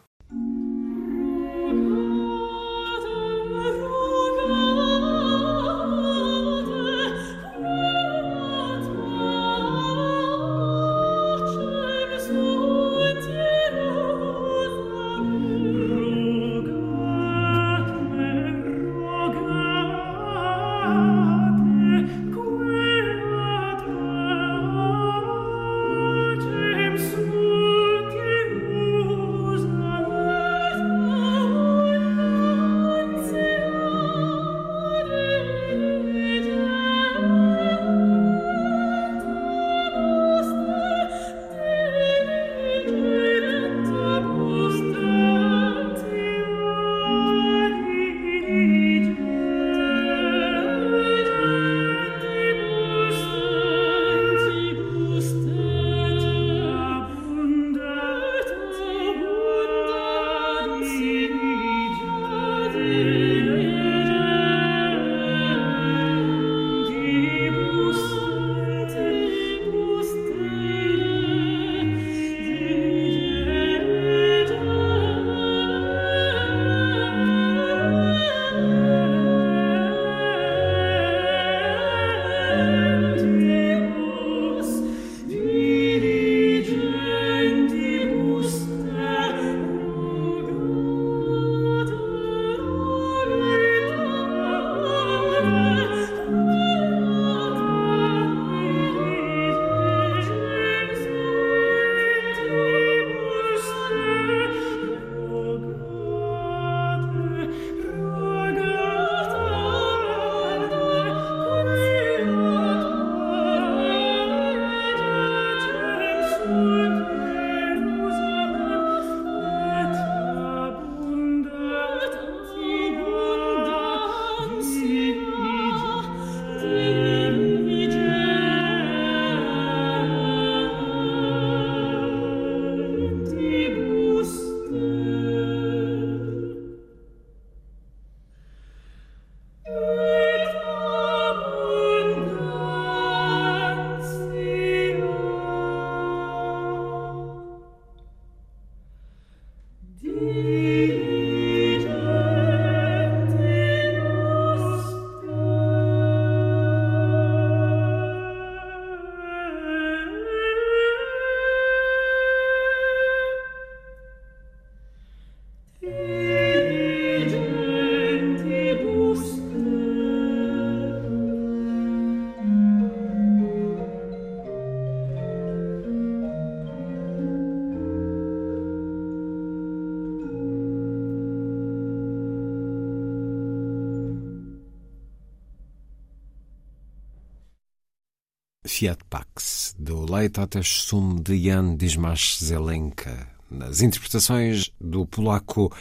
Fiat Pax, do Leitotes Sum de Jan Dismas Zelenka, nas interpretações do polaco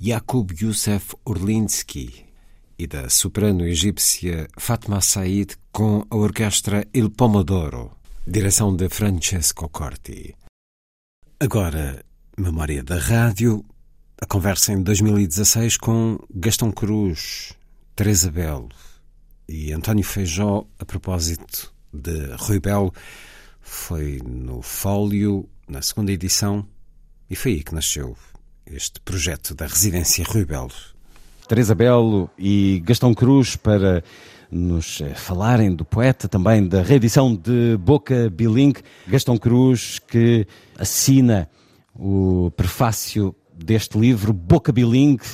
Jakub Józef Urlinski e da soprano egípcia Fatma Said com a orquestra Il Pomodoro, direção de Francesco Corti. Agora, memória da rádio, a conversa em 2016 com Gastão Cruz, Teresa Belo e António Feijó a propósito de Rui Belo. Foi no Fólio, na segunda edição, e foi aí que nasceu este projeto da Residência Rui Belo. Teresa Belo e Gastão Cruz para nos eh, falarem do poeta, também da reedição de Boca Bilingue. Gastão Cruz, que assina o prefácio deste livro, Boca Bilingue,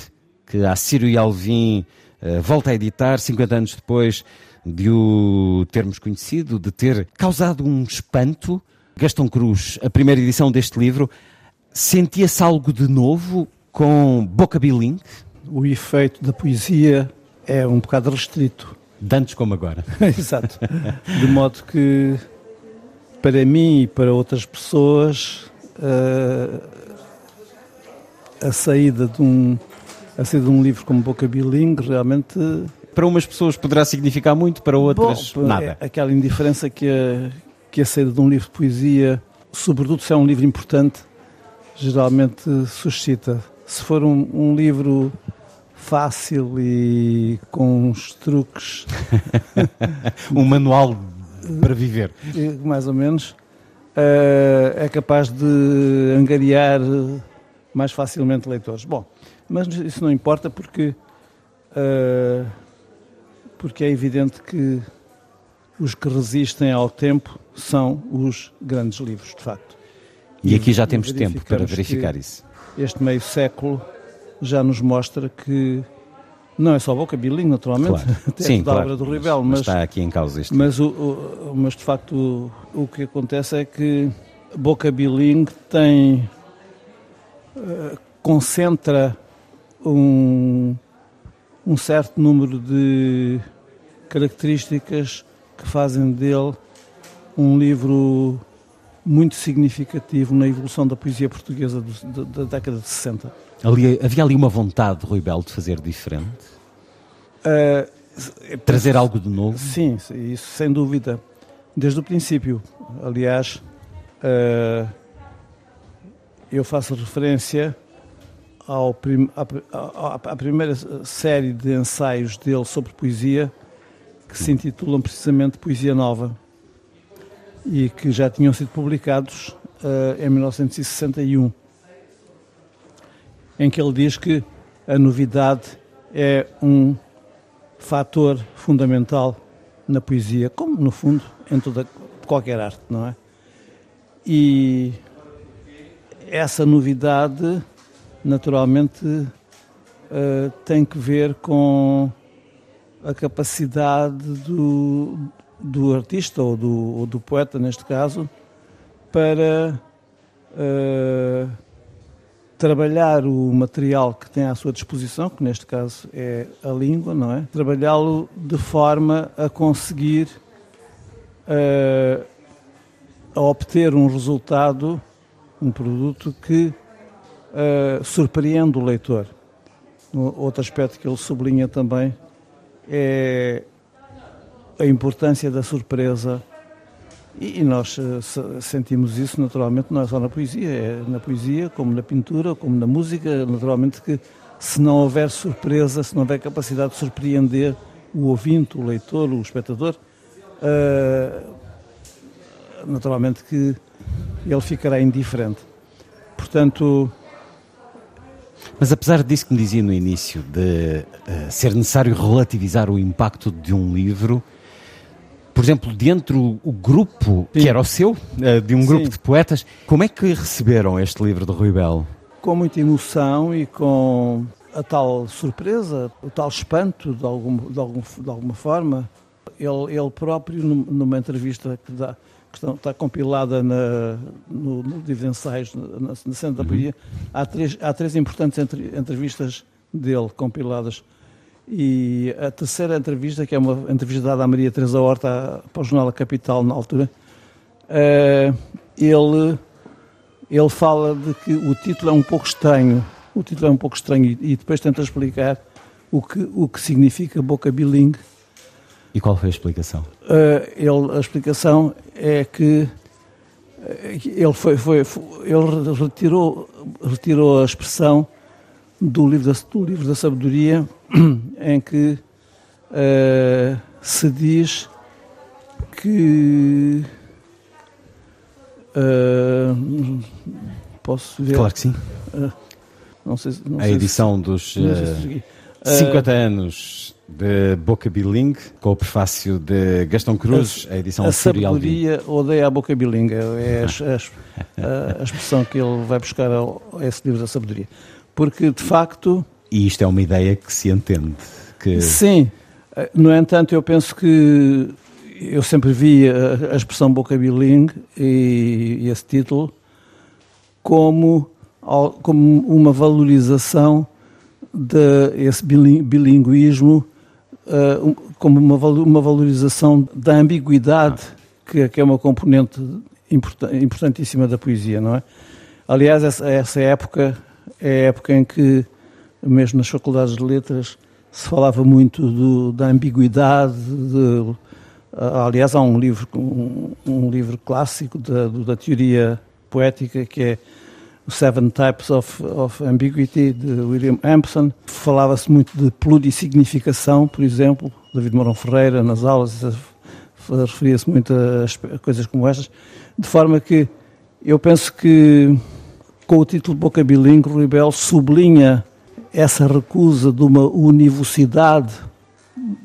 que a Círio e Alvim uh, volta a editar 50 anos depois de o termos conhecido, de ter causado um espanto. Gastão Cruz, a primeira edição deste livro, sentia-se algo de novo com Boca Bilingue? O efeito da poesia é um bocado restrito. Dantes como agora. Exato. De modo que, para mim e para outras pessoas, uh, a saída de um a saída de um livro como Boca Bilingue realmente para umas pessoas poderá significar muito, para outras Bom, nada. É aquela indiferença que a, que a saída de um livro de poesia, sobretudo se é um livro importante, geralmente suscita. Se for um, um livro fácil e com uns truques. um manual para viver. Mais ou menos. Uh, é capaz de angariar mais facilmente leitores. Bom, mas isso não importa porque. Uh, porque é evidente que os que resistem ao tempo são os grandes livros, de facto. E, aqui já temos tempo para verificar isso. Este meio século já nos mostra que não é só Boca Bilingue, naturalmente, claro. até Sim, claro. obra do Ribel, mas, está aqui em causa isto. Mas, o, o, mas de facto o, o, que acontece é que Boca Bilingue tem uh, concentra um, um certo número de características que fazem dele um livro muito significativo na evolução da poesia portuguesa do, da, da, década de 60. Ali, havia ali uma vontade de Rui Belo de fazer diferente? Uh, Trazer algo de novo? Sim, isso sem dúvida. Desde o princípio. Aliás, uh, eu faço referência prim, à, à, primeira série de ensaios dele sobre poesia, que se intitulam precisamente Poesia Nova e que já tinham sido publicados uh, em 1961, em que ele diz que a novidade é um fator fundamental na poesia, como no fundo em toda qualquer arte, não é? E essa novidade, naturalmente, uh, tem que ver com a capacidade do, do artista ou do, ou do, poeta, neste caso, para uh, trabalhar o material que tem à sua disposição, que neste caso é a língua, não é? Trabalhá-lo de forma a conseguir uh, a obter um resultado, um produto que uh, surpreende o leitor. Outro aspecto que ele sublinha também é a importância da surpresa e, nós uh, sentimos isso naturalmente não é só na poesia, é na poesia como na pintura, como na música, naturalmente que se não houver surpresa, se não houver capacidade de surpreender o ouvinte, o leitor, o espectador, uh, naturalmente que ele ficará indiferente. Portanto, mas apesar disso que me dizia no início, de uh, ser necessário relativizar o impacto de um livro, por exemplo, dentro o grupo Sim. que era o seu, uh, de um grupo Sim. de poetas, como é que receberam este livro de Rui Belo? Com muita emoção e com a tal surpresa, o tal espanto, de, algum, de, algum, de alguma forma. Ele, ele próprio, numa entrevista que dá, que está compilada na, no, no ensaios, na, na Centro da Poesia, há três, há três importantes entre, entrevistas dele compiladas. E a terceira entrevista, que é uma entrevista dada à Maria Teresa Horta para o jornal A Capital na altura, uh, ele, ele fala de que o título é um pouco estranho, o título é um pouco estranho e, e depois tenta explicar o que, o que significa boca bilingue. E qual foi a explicação? Uh, ele, a explicação é que ele, foi, foi, foi, ele retirou, retirou a expressão do livro da, do livro da sabedoria em que uh, se diz que uh, posso ver? Claro que sim. Uh, não sei, não a edição se, dos uh, 50 anos de Boca Bilingue, com o prefácio de Gastão Cruz, a, edição A sabedoria odeia a Boca Bilingue, é a, a, a, expressão que ele vai buscar ao, a esse livro da sabedoria. Porque, de facto... E isto é uma ideia que se entende. Que... Sim. No entanto, eu penso que eu sempre vi a, a expressão Boca Bilingue e, e esse título como, como uma valorização desse bilinguismo uh, como uma, uma valorização da ambiguidade, que, que é uma componente importantíssima da poesia, não é? Aliás, essa, essa época é a época em que, mesmo nas faculdades de letras, se falava muito do, da ambiguidade. De, aliás, há um livro, um, um livro clássico da, da teoria poética que é Seven Types of, of Ambiguity, de William Ampson. Falava-se muito de plurissignificação, por exemplo, David Mourão Ferreira, nas aulas, referia-se muito a coisas como estas, de forma que eu penso que com o título Boca Bilingue, Rui sublinha essa recusa de uma univocidade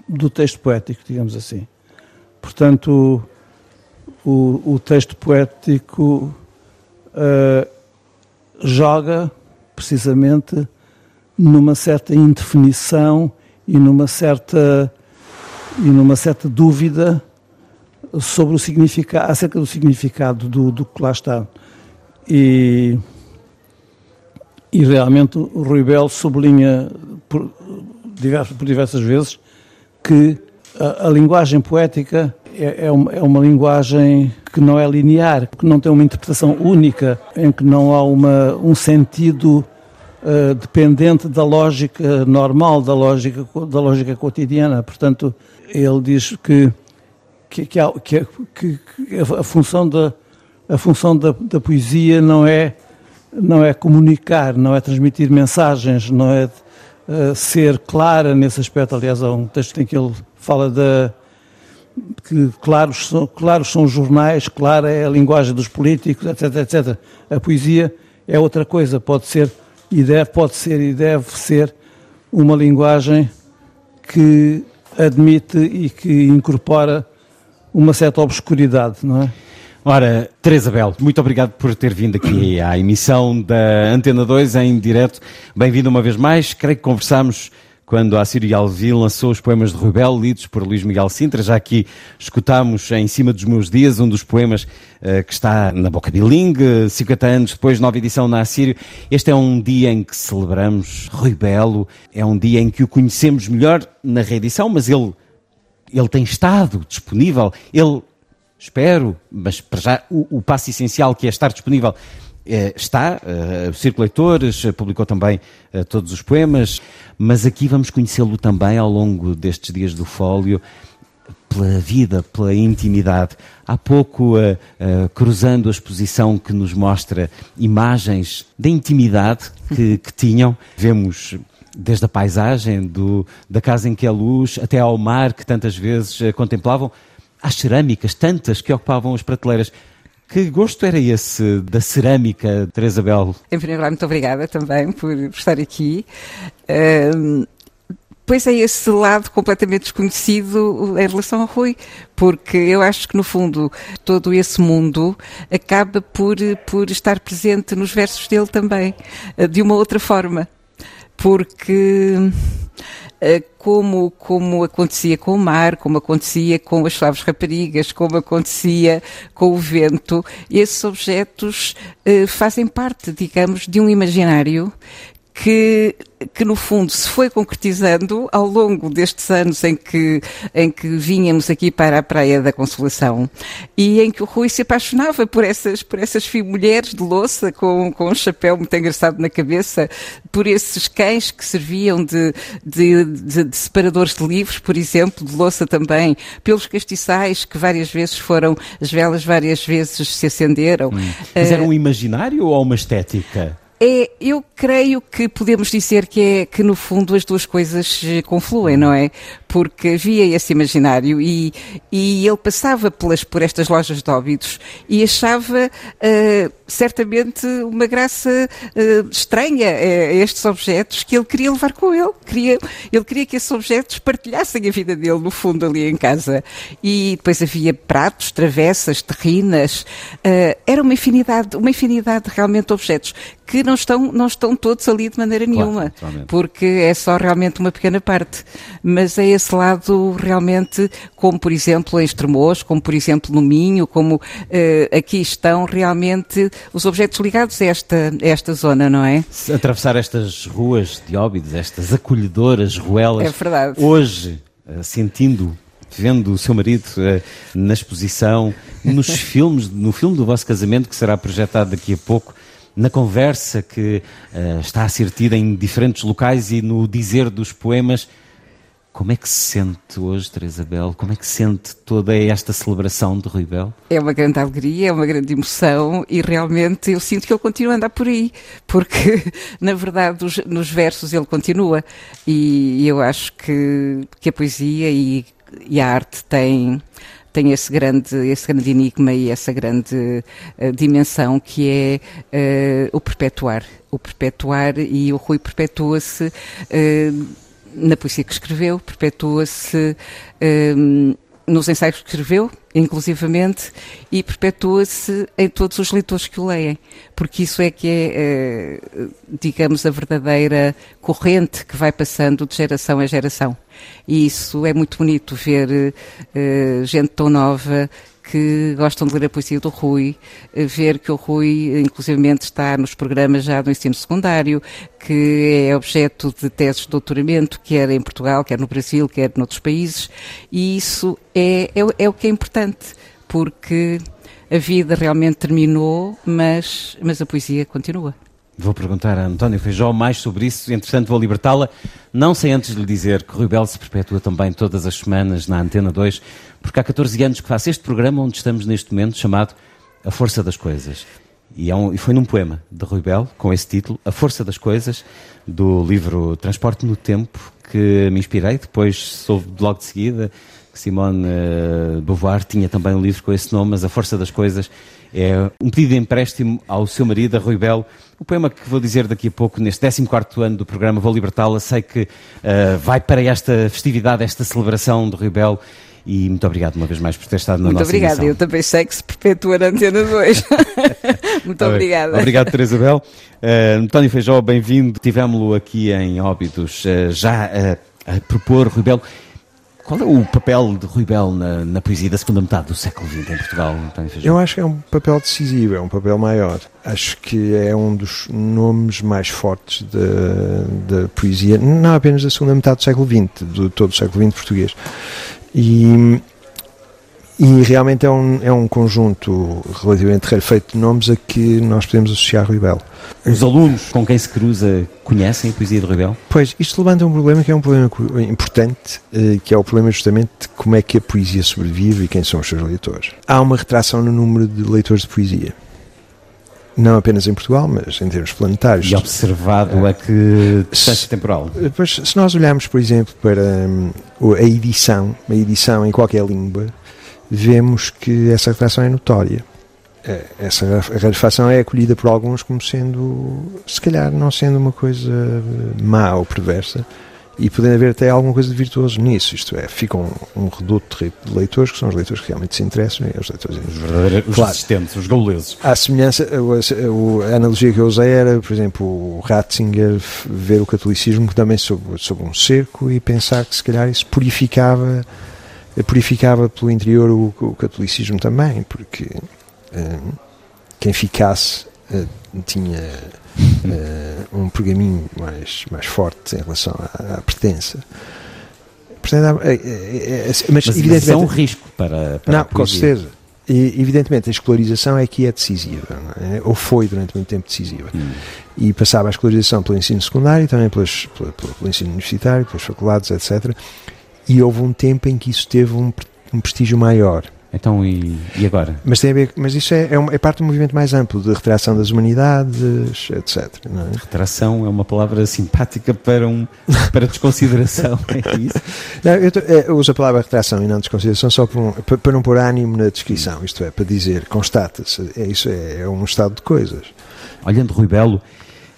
do texto poético, digamos assim. Portanto, o, o texto poético uh, joga precisamente numa certa indefinição e numa certa e numa certa dúvida sobre o significado acerca do significado do, do que lá está. E e realmente o Rui Belo sublinha por, por diversas vezes que a, a linguagem poética é, é, uma, é, uma, linguagem que não é linear, que não tem uma interpretação única, em que não há uma, um sentido uh, dependente da lógica normal, da lógica, da lógica cotidiana. Portanto, ele diz que, que, que, há, que, que a função, da, a função da, da, poesia não é, não é comunicar, não é transmitir mensagens, não é uh, ser clara nesse aspecto. Aliás, há um texto em que ele fala da que claros são, claros são os jornais, clara é a linguagem dos políticos, etc, etc. A poesia é outra coisa, pode ser e deve, pode ser e deve ser uma linguagem que admite e que incorpora uma certa obscuridade, não é? Ora, Teresa Belo, muito obrigado por ter vindo aqui à emissão da Antena 2 em direto. Bem-vindo uma vez mais. Creio que conversamos quando a Sírio Alvi lançou os poemas de Rubel, lidos por Luís Miguel Sintra. Já aqui escutámos Em Cima dos Meus Dias, um dos poemas uh, que está na Boca Bilingue, 50 anos depois, nova edição na Assírio. Este é um dia em que celebramos Rui Belo, é um dia em que o conhecemos melhor na reedição, mas ele, ele tem estado disponível, ele, espero, mas para já o, o passo essencial que é estar disponível eh, está, uh, Círculo Leitores publicou também uh, todos os poemas, mas aqui vamos conhecê-lo também ao longo destes dias do Fólio, pela vida, pela intimidade. Há pouco, uh, cruzando a exposição que nos mostra imagens da intimidade que, que tinham, vemos desde a paisagem do, da casa em que é luz até ao mar que tantas vezes contemplavam, às cerâmicas, tantas que ocupavam as prateleiras. Que gosto era esse da cerâmica, Teresa Belo? Em primeiro lugar, muito obrigada também por estar aqui. Um, pois é esse lado completamente desconhecido em relação ao Rui, porque eu acho que no fundo todo esse mundo acaba por, por estar presente nos versos dele também, de uma outra forma. Porque como, como acontecia com o mar, como acontecia com as suaves raparigas, como acontecia com o vento. Esses objetos uh, fazem parte, digamos, de um imaginário que, que no fundo se foi concretizando ao longo destes anos em que, em que vínhamos aqui para a Praia da Consolação e em que o Rui se apaixonava por essas, por essas mulheres de louça com, com um chapéu muito engraçado na cabeça, por esses cães que serviam de, de, de, de separadores de livros, por exemplo, de louça também, pelos castiçais que várias vezes foram, as velas várias vezes se acenderam. Hum. Mas era um imaginário ou uma estética? É, eu creio que podemos dizer que é que no fundo as duas coisas eh, confluem, não é? Porque havia esse imaginário e, e ele passava pelas, por estas lojas de óbidos e achava uh, certamente uma graça uh, estranha a estes objetos que ele queria levar com ele. Queria, ele queria que esses objetos partilhassem a vida dele, no fundo, ali em casa. E depois havia pratos, travessas, terrinas. Uh, era uma infinidade, uma infinidade realmente de objetos que não estão, não estão todos ali de maneira nenhuma, porque é só realmente uma pequena parte. Mas é esse lado realmente, como por exemplo em Estremoz, como por exemplo no Minho, como uh, aqui estão realmente os objetos ligados a esta, a esta zona, não é? Se atravessar estas ruas de Óbidos, estas acolhedoras ruelas, é verdade. hoje, uh, sentindo vendo o seu marido uh, na exposição, nos filmes, no filme do vosso casamento que será projetado daqui a pouco, na conversa que uh, está a ser tida em diferentes locais e no dizer dos poemas. Como é que se sente hoje, Teresa Bel? Como é que se sente toda esta celebração de Rui Bel? É uma grande alegria, é uma grande emoção e realmente eu sinto que ele continua a andar por aí, porque na verdade nos, nos versos ele continua e eu acho que, que a poesia e, e a arte têm tem esse grande, esse grande enigma e essa grande uh, dimensão que é uh, o perpetuar. O perpetuar e o Rui perpetua-se uh, na poesia que escreveu, perpetua-se nos ensaios que escreveu, inclusivamente, e perpetua-se em todos os leitores que o leem, porque isso é que é, digamos, a verdadeira corrente que vai passando de geração a geração. E isso é muito bonito ver uh, gente tão nova que gostam de ler a poesia do Rui, eh, ver que o Rui, inclusivamente, está nos programas já do ensino secundário, que é objeto de teses de doutoramento, quer em Portugal, quer no Brasil, quer noutros países, e isso é, é, é o que é importante, porque a vida realmente terminou, mas, mas a poesia continua. Vou perguntar a António Feijó mais sobre isso, entretanto vou libertá-la. Não sei antes lhe dizer que Rui Belo se perpetua também todas as semanas na Antena 2, porque há 14 anos que faço este programa onde estamos neste momento, chamado A Força das Coisas. E, é um, e foi num poema de Rui Belo, com esse título, A Força das Coisas, do livro Transporte no Tempo, que me inspirei. Depois soube logo de seguida que Simone uh, Beauvoir tinha também um livro com esse nome, mas A Força das Coisas é um pedido de empréstimo ao seu marido, a Rui Belo. O poema que vou dizer daqui a pouco, neste 14 ano do programa Vou Libertá-la, sei que uh, vai para esta festividade, esta celebração do Rui Belo. E muito obrigado uma vez mais por ter estado na muito nossa obrigada. Edição. Eu também sei que se perpetua na Antena 2. muito obrigada. Obrigado, Teresa Bel. Uh, António Feijó, bem-vindo. Tivemos-lo aqui em Óbidos, uh, já uh, a propor, Rui Belo. Qual é o papel de Rui Belo na, na, poesia da segunda metade do século XX em Portugal? Eu acho que é um papel decisivo, é um papel maior. Acho que é um dos nomes mais fortes da poesia, não apenas da segunda metade do século XX, de todo o século XX português. E, e realmente é um, é um conjunto relativamente rarefeito de nomes a que nós podemos associar Rui Belo. Os alunos com quem se cruza conhecem a poesia de Rui Belo? Pois, isto levanta um problema que é um problema importante, eh, que é o problema justamente de como é que a poesia sobrevive e quem são os seus leitores. Há uma retração no número de leitores de poesia. Não apenas em Portugal, mas em termos planetários. E observado a que distância temporal? Pois, se nós olharmos, por exemplo, para hum, a edição, a edição em qualquer língua, vemos que essa retração é notória. É, essa rarefação é acolhida por alguns como sendo, se calhar, não sendo uma coisa má ou perversa, e podendo haver até alguma coisa de virtuoso nisso, isto é, fica um, um reduto de leitores, que são os leitores que realmente se interessam, e os leitores... Os, claro, resistentes, os gauleses. A semelhança, a, a, analogia que eu usei era, por exemplo, o Ratzinger ver o catolicismo também sob, sob um cerco e pensar que se calhar isso purificava purificava pelo interior o, o catolicismo também, porque um, quem ficasse uh, tinha um pergaminho mais, mais forte em relação à, à pertença. Portanto, é, é, é, mas, mas evidentemente é um risco para, para Não, com certeza. E, evidentemente, a escolarização é que é decisiva, é? ou foi durante muito tempo decisiva. Hum. E passava a escolarização pelo ensino secundário, também pelas, pelo, pelo, ensino universitário, pelas faculdades, etc. E houve um tempo em que isso teve um, um prestígio maior. Então, e, e, agora? Mas, tem ver, mas isso é, é, uma, é, parte um movimento mais amplo de retração das humanidades, etc. É? Retração é uma palavra simpática para, um, para desconsideração, é isso? Não, eu, eu, uso a palavra retração e não desconsideração só para, um, para, para, não pôr ânimo na descrição, isto é, para dizer, constata-se, é, isso é, é, um estado de coisas. Olhando Rui Belo,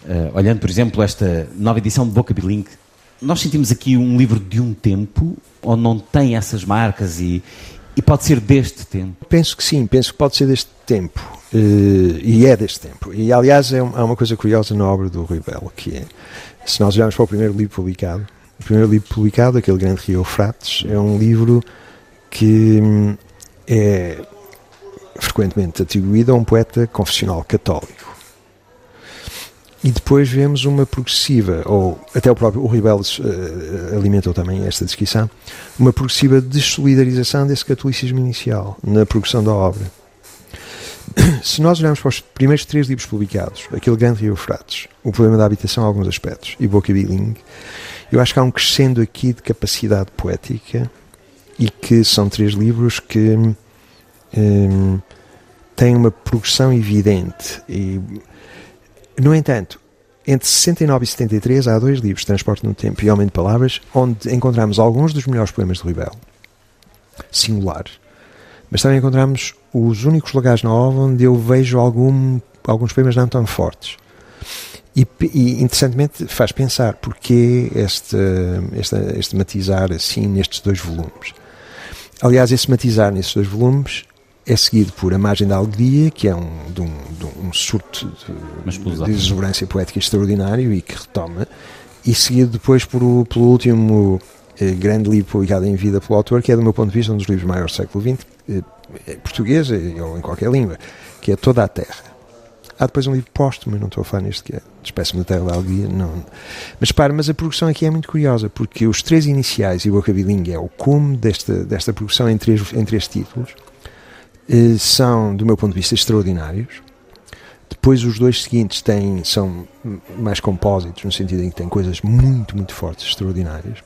uh, olhando, por exemplo, esta nova edição de Boca Bilink, nós sentimos aqui um livro de um tempo onde não tem essas marcas e, e pode ser deste tempo? Penso que sim, penso que pode ser deste tempo. Uh, e é deste tempo. E aliás, é, uma coisa curiosa na obra do Rui Belo, que é, se nós olharmos para o primeiro livro publicado, o primeiro livro publicado, aquele grande Rio Eufrates, é um livro que hum, é frequentemente atribuído a um poeta confessional católico. E depois vemos uma progressiva, ou até o próprio o Ribeles uh, alimentou também esta descrição, uma progressiva dessolidarização desse catolicismo inicial na progressão da obra. Se nós olharmos para os primeiros três livros publicados, aquele grande Rio Fratos, o problema da habitação, alguns aspectos, e Boca Biling, eu acho que há um crescendo aqui de capacidade poética e que são três livros que um, têm uma progressão evidente e no entanto, entre 69 e 73 há dois livros, Transporte no Tempo e Homem de Palavras, onde encontramos alguns dos melhores poemas de Rui singulares, mas também encontramos os únicos lugares na obra onde eu vejo algum, alguns poemas não tão fortes. E, e, interessantemente faz pensar porque este, este, este matizar assim nestes dois volumes. Aliás, esse matizar nestes dois volumes é seguido por A Margem da Alegria, que é um, de, um, de um surto de, de exuberância poética extraordinário e que retoma, e seguido depois por o, pelo último eh, grande livro publicado em vida pelo autor, que é, do meu ponto de vista, um dos livros maiores do século XX, eh, é português eh, ou em qualquer língua, que é Toda a Terra. Há depois um livro póstumo, não estou a falar neste, que é Despeço-me da Terra da Alegria. Não. Mas para, mas a produção aqui é muito curiosa, porque os três iniciais e o Boca é o cume desta, desta produção em três, em três títulos, eh, são, do meu ponto de vista, extraordinários. Depois os dois seguintes têm, são mais compósitos, no sentido em que têm coisas muito, muito fortes, extraordinárias,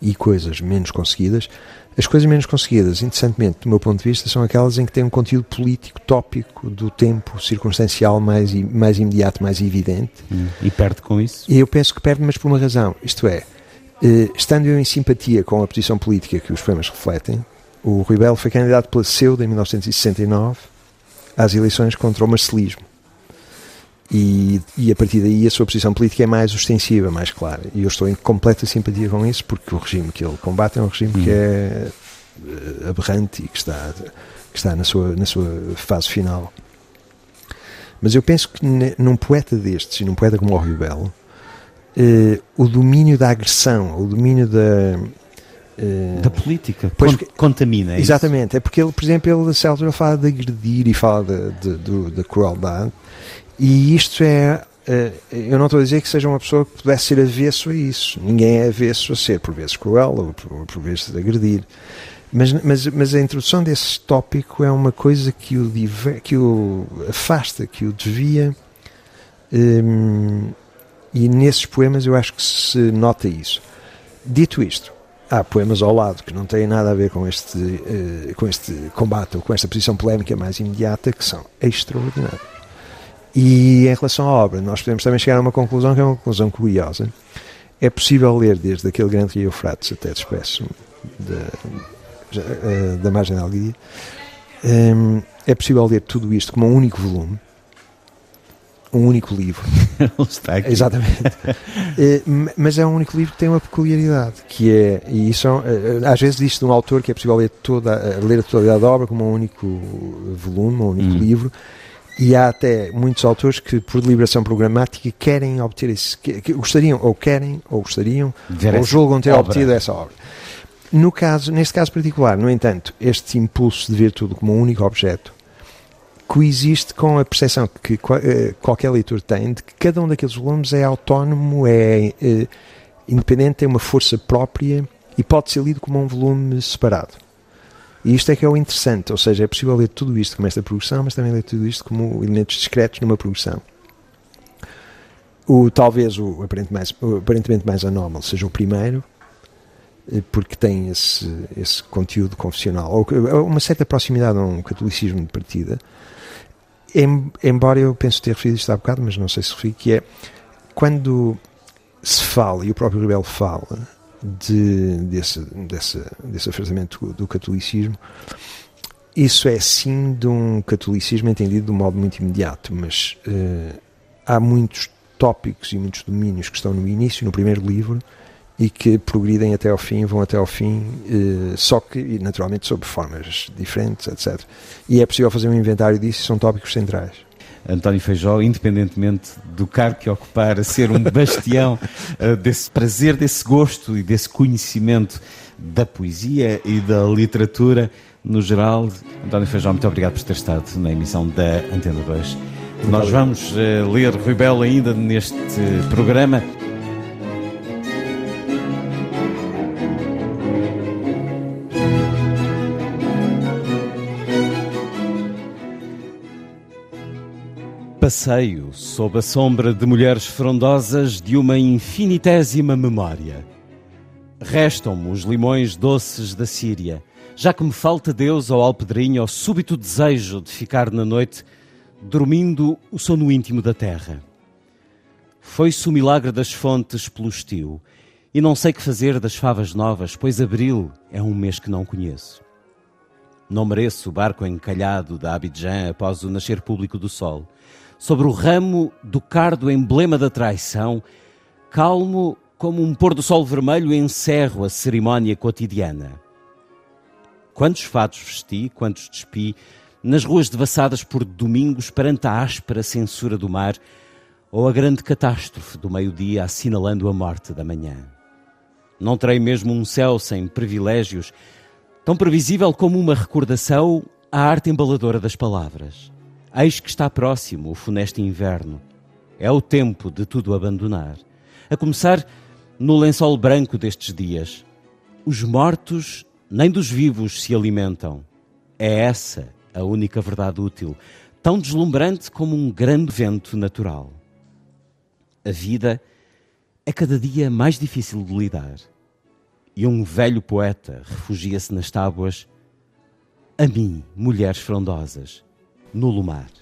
e coisas menos conseguidas. As coisas menos conseguidas, interessantemente, do meu ponto de vista, são aquelas em que têm um conteúdo político, tópico, do tempo circunstancial mais, mais imediato, mais evidente. Hum, e perde com isso? E eu penso que perde, mas por uma razão. Isto é, eh, estando eu em simpatia com a posição política que os poemas refletem, o Rui Belo foi candidato pela CEUD em 1969 às eleições contra o marcelismo. E, e, a partir daí a sua posição política é mais ostensiva, mais clara. E eu estou em completa simpatia com isso, porque o regime que ele combate é um regime que é uh, aberrante e que está, que está na, sua, na sua fase final. Mas eu penso que num poeta destes, e num poeta como o Rui Belo, uh, o domínio da agressão, o domínio da, eh, da política, pois, contamina. É exatamente, isso? é porque ele, por exemplo, ele, a altura fala de agredir e fala da crueldade, e isto é. Eh, eu não estou a dizer que seja uma pessoa que pudesse ser avesso a isso. Ninguém é avesso a ser, por vezes, cruel ou por, por vezes agredir. Mas, mas, mas a introdução desse tópico é uma coisa que o, que o afasta, que o desvia. Hum, e nesses poemas eu acho que se nota isso. Dito isto, há poemas ao lado que não têm nada a ver com este, uh, com este combate ou com esta posição polémica mais imediata que são extraordinários. E em relação à obra, nós podemos também chegar a uma conclusão que é uma conclusão curiosa. É possível ler desde aquele grande rio Eufrates até Despeço da, eh, da margem da Alguia. Um, é possível ler tudo isto como um único volume um único livro. Está aqui. Exatamente. é, mas é um único livro que tem uma peculiaridade, que é, e isso é, às vezes diz de um autor que é possível ler, toda, ler a totalidade da obra como um único volume, um único hum. livro, e há até muitos autores que, por deliberação programática, querem obter esse, que, gostariam, ou querem, ou gostariam, ou julgam ter obra. obtido essa obra. No caso, neste caso particular, no entanto, este impulso de ver tudo como um único objeto coexiste com a percepção que eh, qualquer leitor tem de que cada um daqueles volumes é autónomo, é, é independente, tem uma força própria e pode ser lido como um volume separado. E isto é que é o interessante, ou seja, é possível ler tudo isto como esta progressão, mas também ler tudo isto como elementos discretos numa progressão. O, talvez o aparentemente mais, o aparentemente mais anómalo seja o primeiro, eh, porque tem esse, esse conteúdo confessional, ou uma certa proximidade a um catolicismo de partida, embora eu penso ter referido isto há bocado, mas não sei se referi, que é quando se fala, e o próprio Rebelo fala, de, desse, desse, desse afastamento do, do catolicismo, isso é sim de um catolicismo entendido de um modo muito imediato, mas uh, há muitos tópicos e muitos domínios que estão no início, no primeiro livro, e que progridem até ao fim, vão até ao fim, uh, só que naturalmente sob formas diferentes, etc. E é possível fazer um inventário disso, são tópicos centrais. António Feijó, independentemente do cargo que ocupar, a ser um bastião uh, desse prazer, desse gosto e desse conhecimento da poesia e da literatura no geral. António Feijó, muito obrigado por ter estado na emissão da Antena 2. Muito Nós vamos uh, ler Rui Belo ainda neste programa. Passeio sob a sombra de mulheres frondosas de uma infinitésima memória. Restam-me os limões doces da Síria, já que me falta Deus ao alpedrinho ao súbito desejo de ficar na noite dormindo o sono íntimo da terra. Foi-se o milagre das fontes pelo estio, e não sei que fazer das favas novas, pois abril é um mês que não conheço. Não mereço o barco encalhado da Abidjan após o nascer público do sol sobre o ramo do cardo emblema da traição, calmo como um pôr do sol vermelho encerro a cerimónia cotidiana. Quantos fatos vesti, quantos despi, nas ruas devassadas por domingos perante a áspera censura do mar ou a grande catástrofe do meio-dia assinalando a morte da manhã. Não terei mesmo um céu sem privilégios, tão previsível como uma recordação à arte embaladora das palavras. Eis que está próximo o funesto inverno. É o tempo de tudo abandonar. A começar no lençol branco destes dias. Os mortos nem dos vivos se alimentam. É essa a única verdade útil, tão deslumbrante como um grande vento natural. A vida é cada dia mais difícil de lidar. E um velho poeta refugia-se nas tábuas. A mim, mulheres frondosas no Lumar.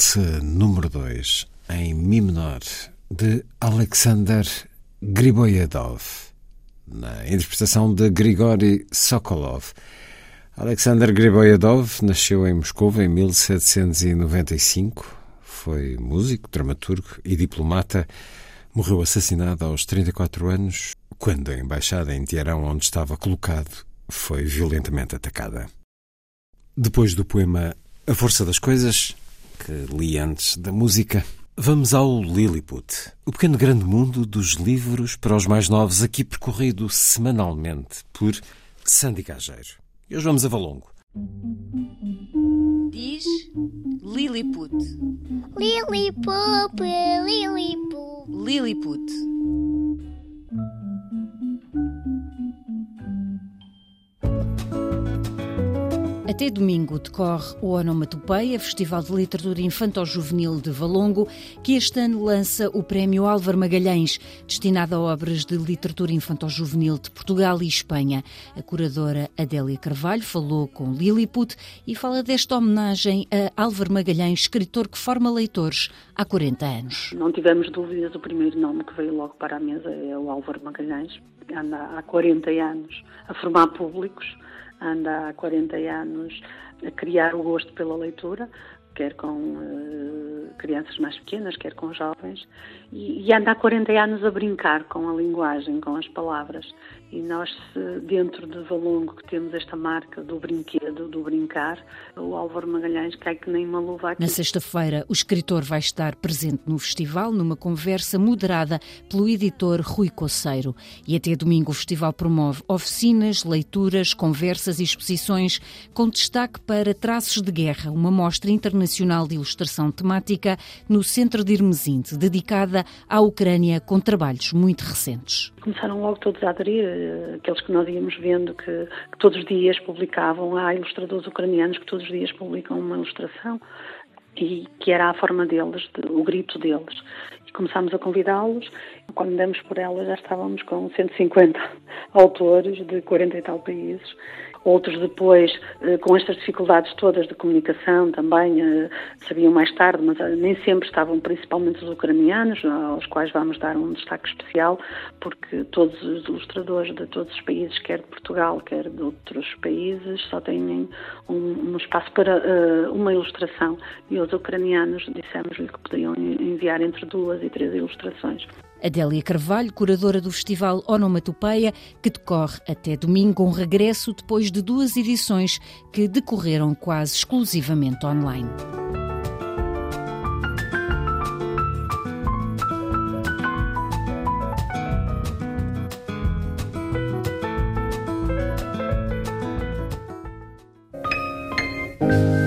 Valsa número 2, em Mi menor, de Alexander Griboyedov, na interpretação de Grigory Sokolov. Alexander Griboyedov nasceu em Moscou em 1795, foi músico, dramaturgo e diplomata. Morreu assassinado aos 34 anos, quando a embaixada em Teherão, onde estava colocado, foi violentamente atacada. Depois do poema A Força das Coisas, que li antes da música, vamos ao Lilliput, o pequeno grande mundo dos livros para os mais novos, aqui percorrido semanalmente por Sandy Gageiro. E hoje vamos a Valongo. Diz Lilliput. Lilliput, Lilliput. Lilliput. Até domingo decorre o Onomatopeia, Festival de Literatura Infanto-Juvenil de Valongo, que este ano lança o Prémio Álvaro Magalhães, destinado a obras de literatura infanto-juvenil de Portugal e Espanha. A curadora Adélia Carvalho falou com Lilliput e fala desta homenagem a Álvaro Magalhães, escritor que forma leitores há 40 anos. Não tivemos dúvidas, o primeiro nome que veio logo para a mesa é o Álvaro Magalhães, anda há 40 anos a formar públicos anda há 40 anos a criar o gosto pela leitura, quer com uh, crianças mais pequenas, quer com jovens, e, e, anda há 40 anos a brincar com a linguagem, com as palavras. E nós, dentro de Valongo, que temos esta marca do brinquedo, do brincar, o Álvaro Magalhães cai que nem uma luva aqui. Na sexta-feira, o escritor vai estar presente no festival, numa conversa moderada pelo editor Rui Coceiro. E até domingo o festival promove oficinas, leituras, conversas e exposições, com destaque para Traços de Guerra, uma mostra internacional de ilustração temática no centro de Irmesinde, dedicada à Ucrânia, com trabalhos muito recentes. Começaram logo todos a aderir aqueles que nós íamos vendo que, que todos os dias publicavam, há ilustradores ucranianos que todos os dias publicam uma ilustração e que era a forma deles, de, o grito deles. E começámos a convidá-los. Quando demos por elas já estávamos com 150 autores de 40 e tal países Outros depois, eh, com estas dificuldades todas de comunicação também, eh, sabiam mais tarde, mas eh, nem sempre estavam, principalmente os ucranianos, aos quais vamos dar um destaque especial, porque todos os ilustradores de todos os países, quer de Portugal, quer de outros países, só têm um, um espaço para uma ilustração. E os ucranianos dissemos-lhe que podiam enviar entre duas e três ilustrações. Adélia Carvalho, curadora do Festival Onomatopeia, que decorre até domingo, um regresso depois de duas edições que decorreram quase exclusivamente online. thank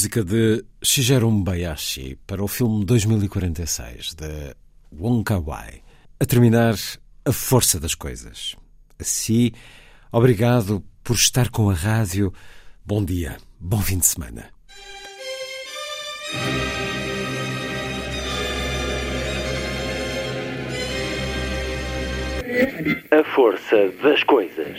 Música de Shigeru Bayashi para o filme 2046 de Wong Kar-wai. A terminar, a força das coisas. Assim, obrigado por estar com a rádio. Bom dia, bom fim de semana. A força das coisas.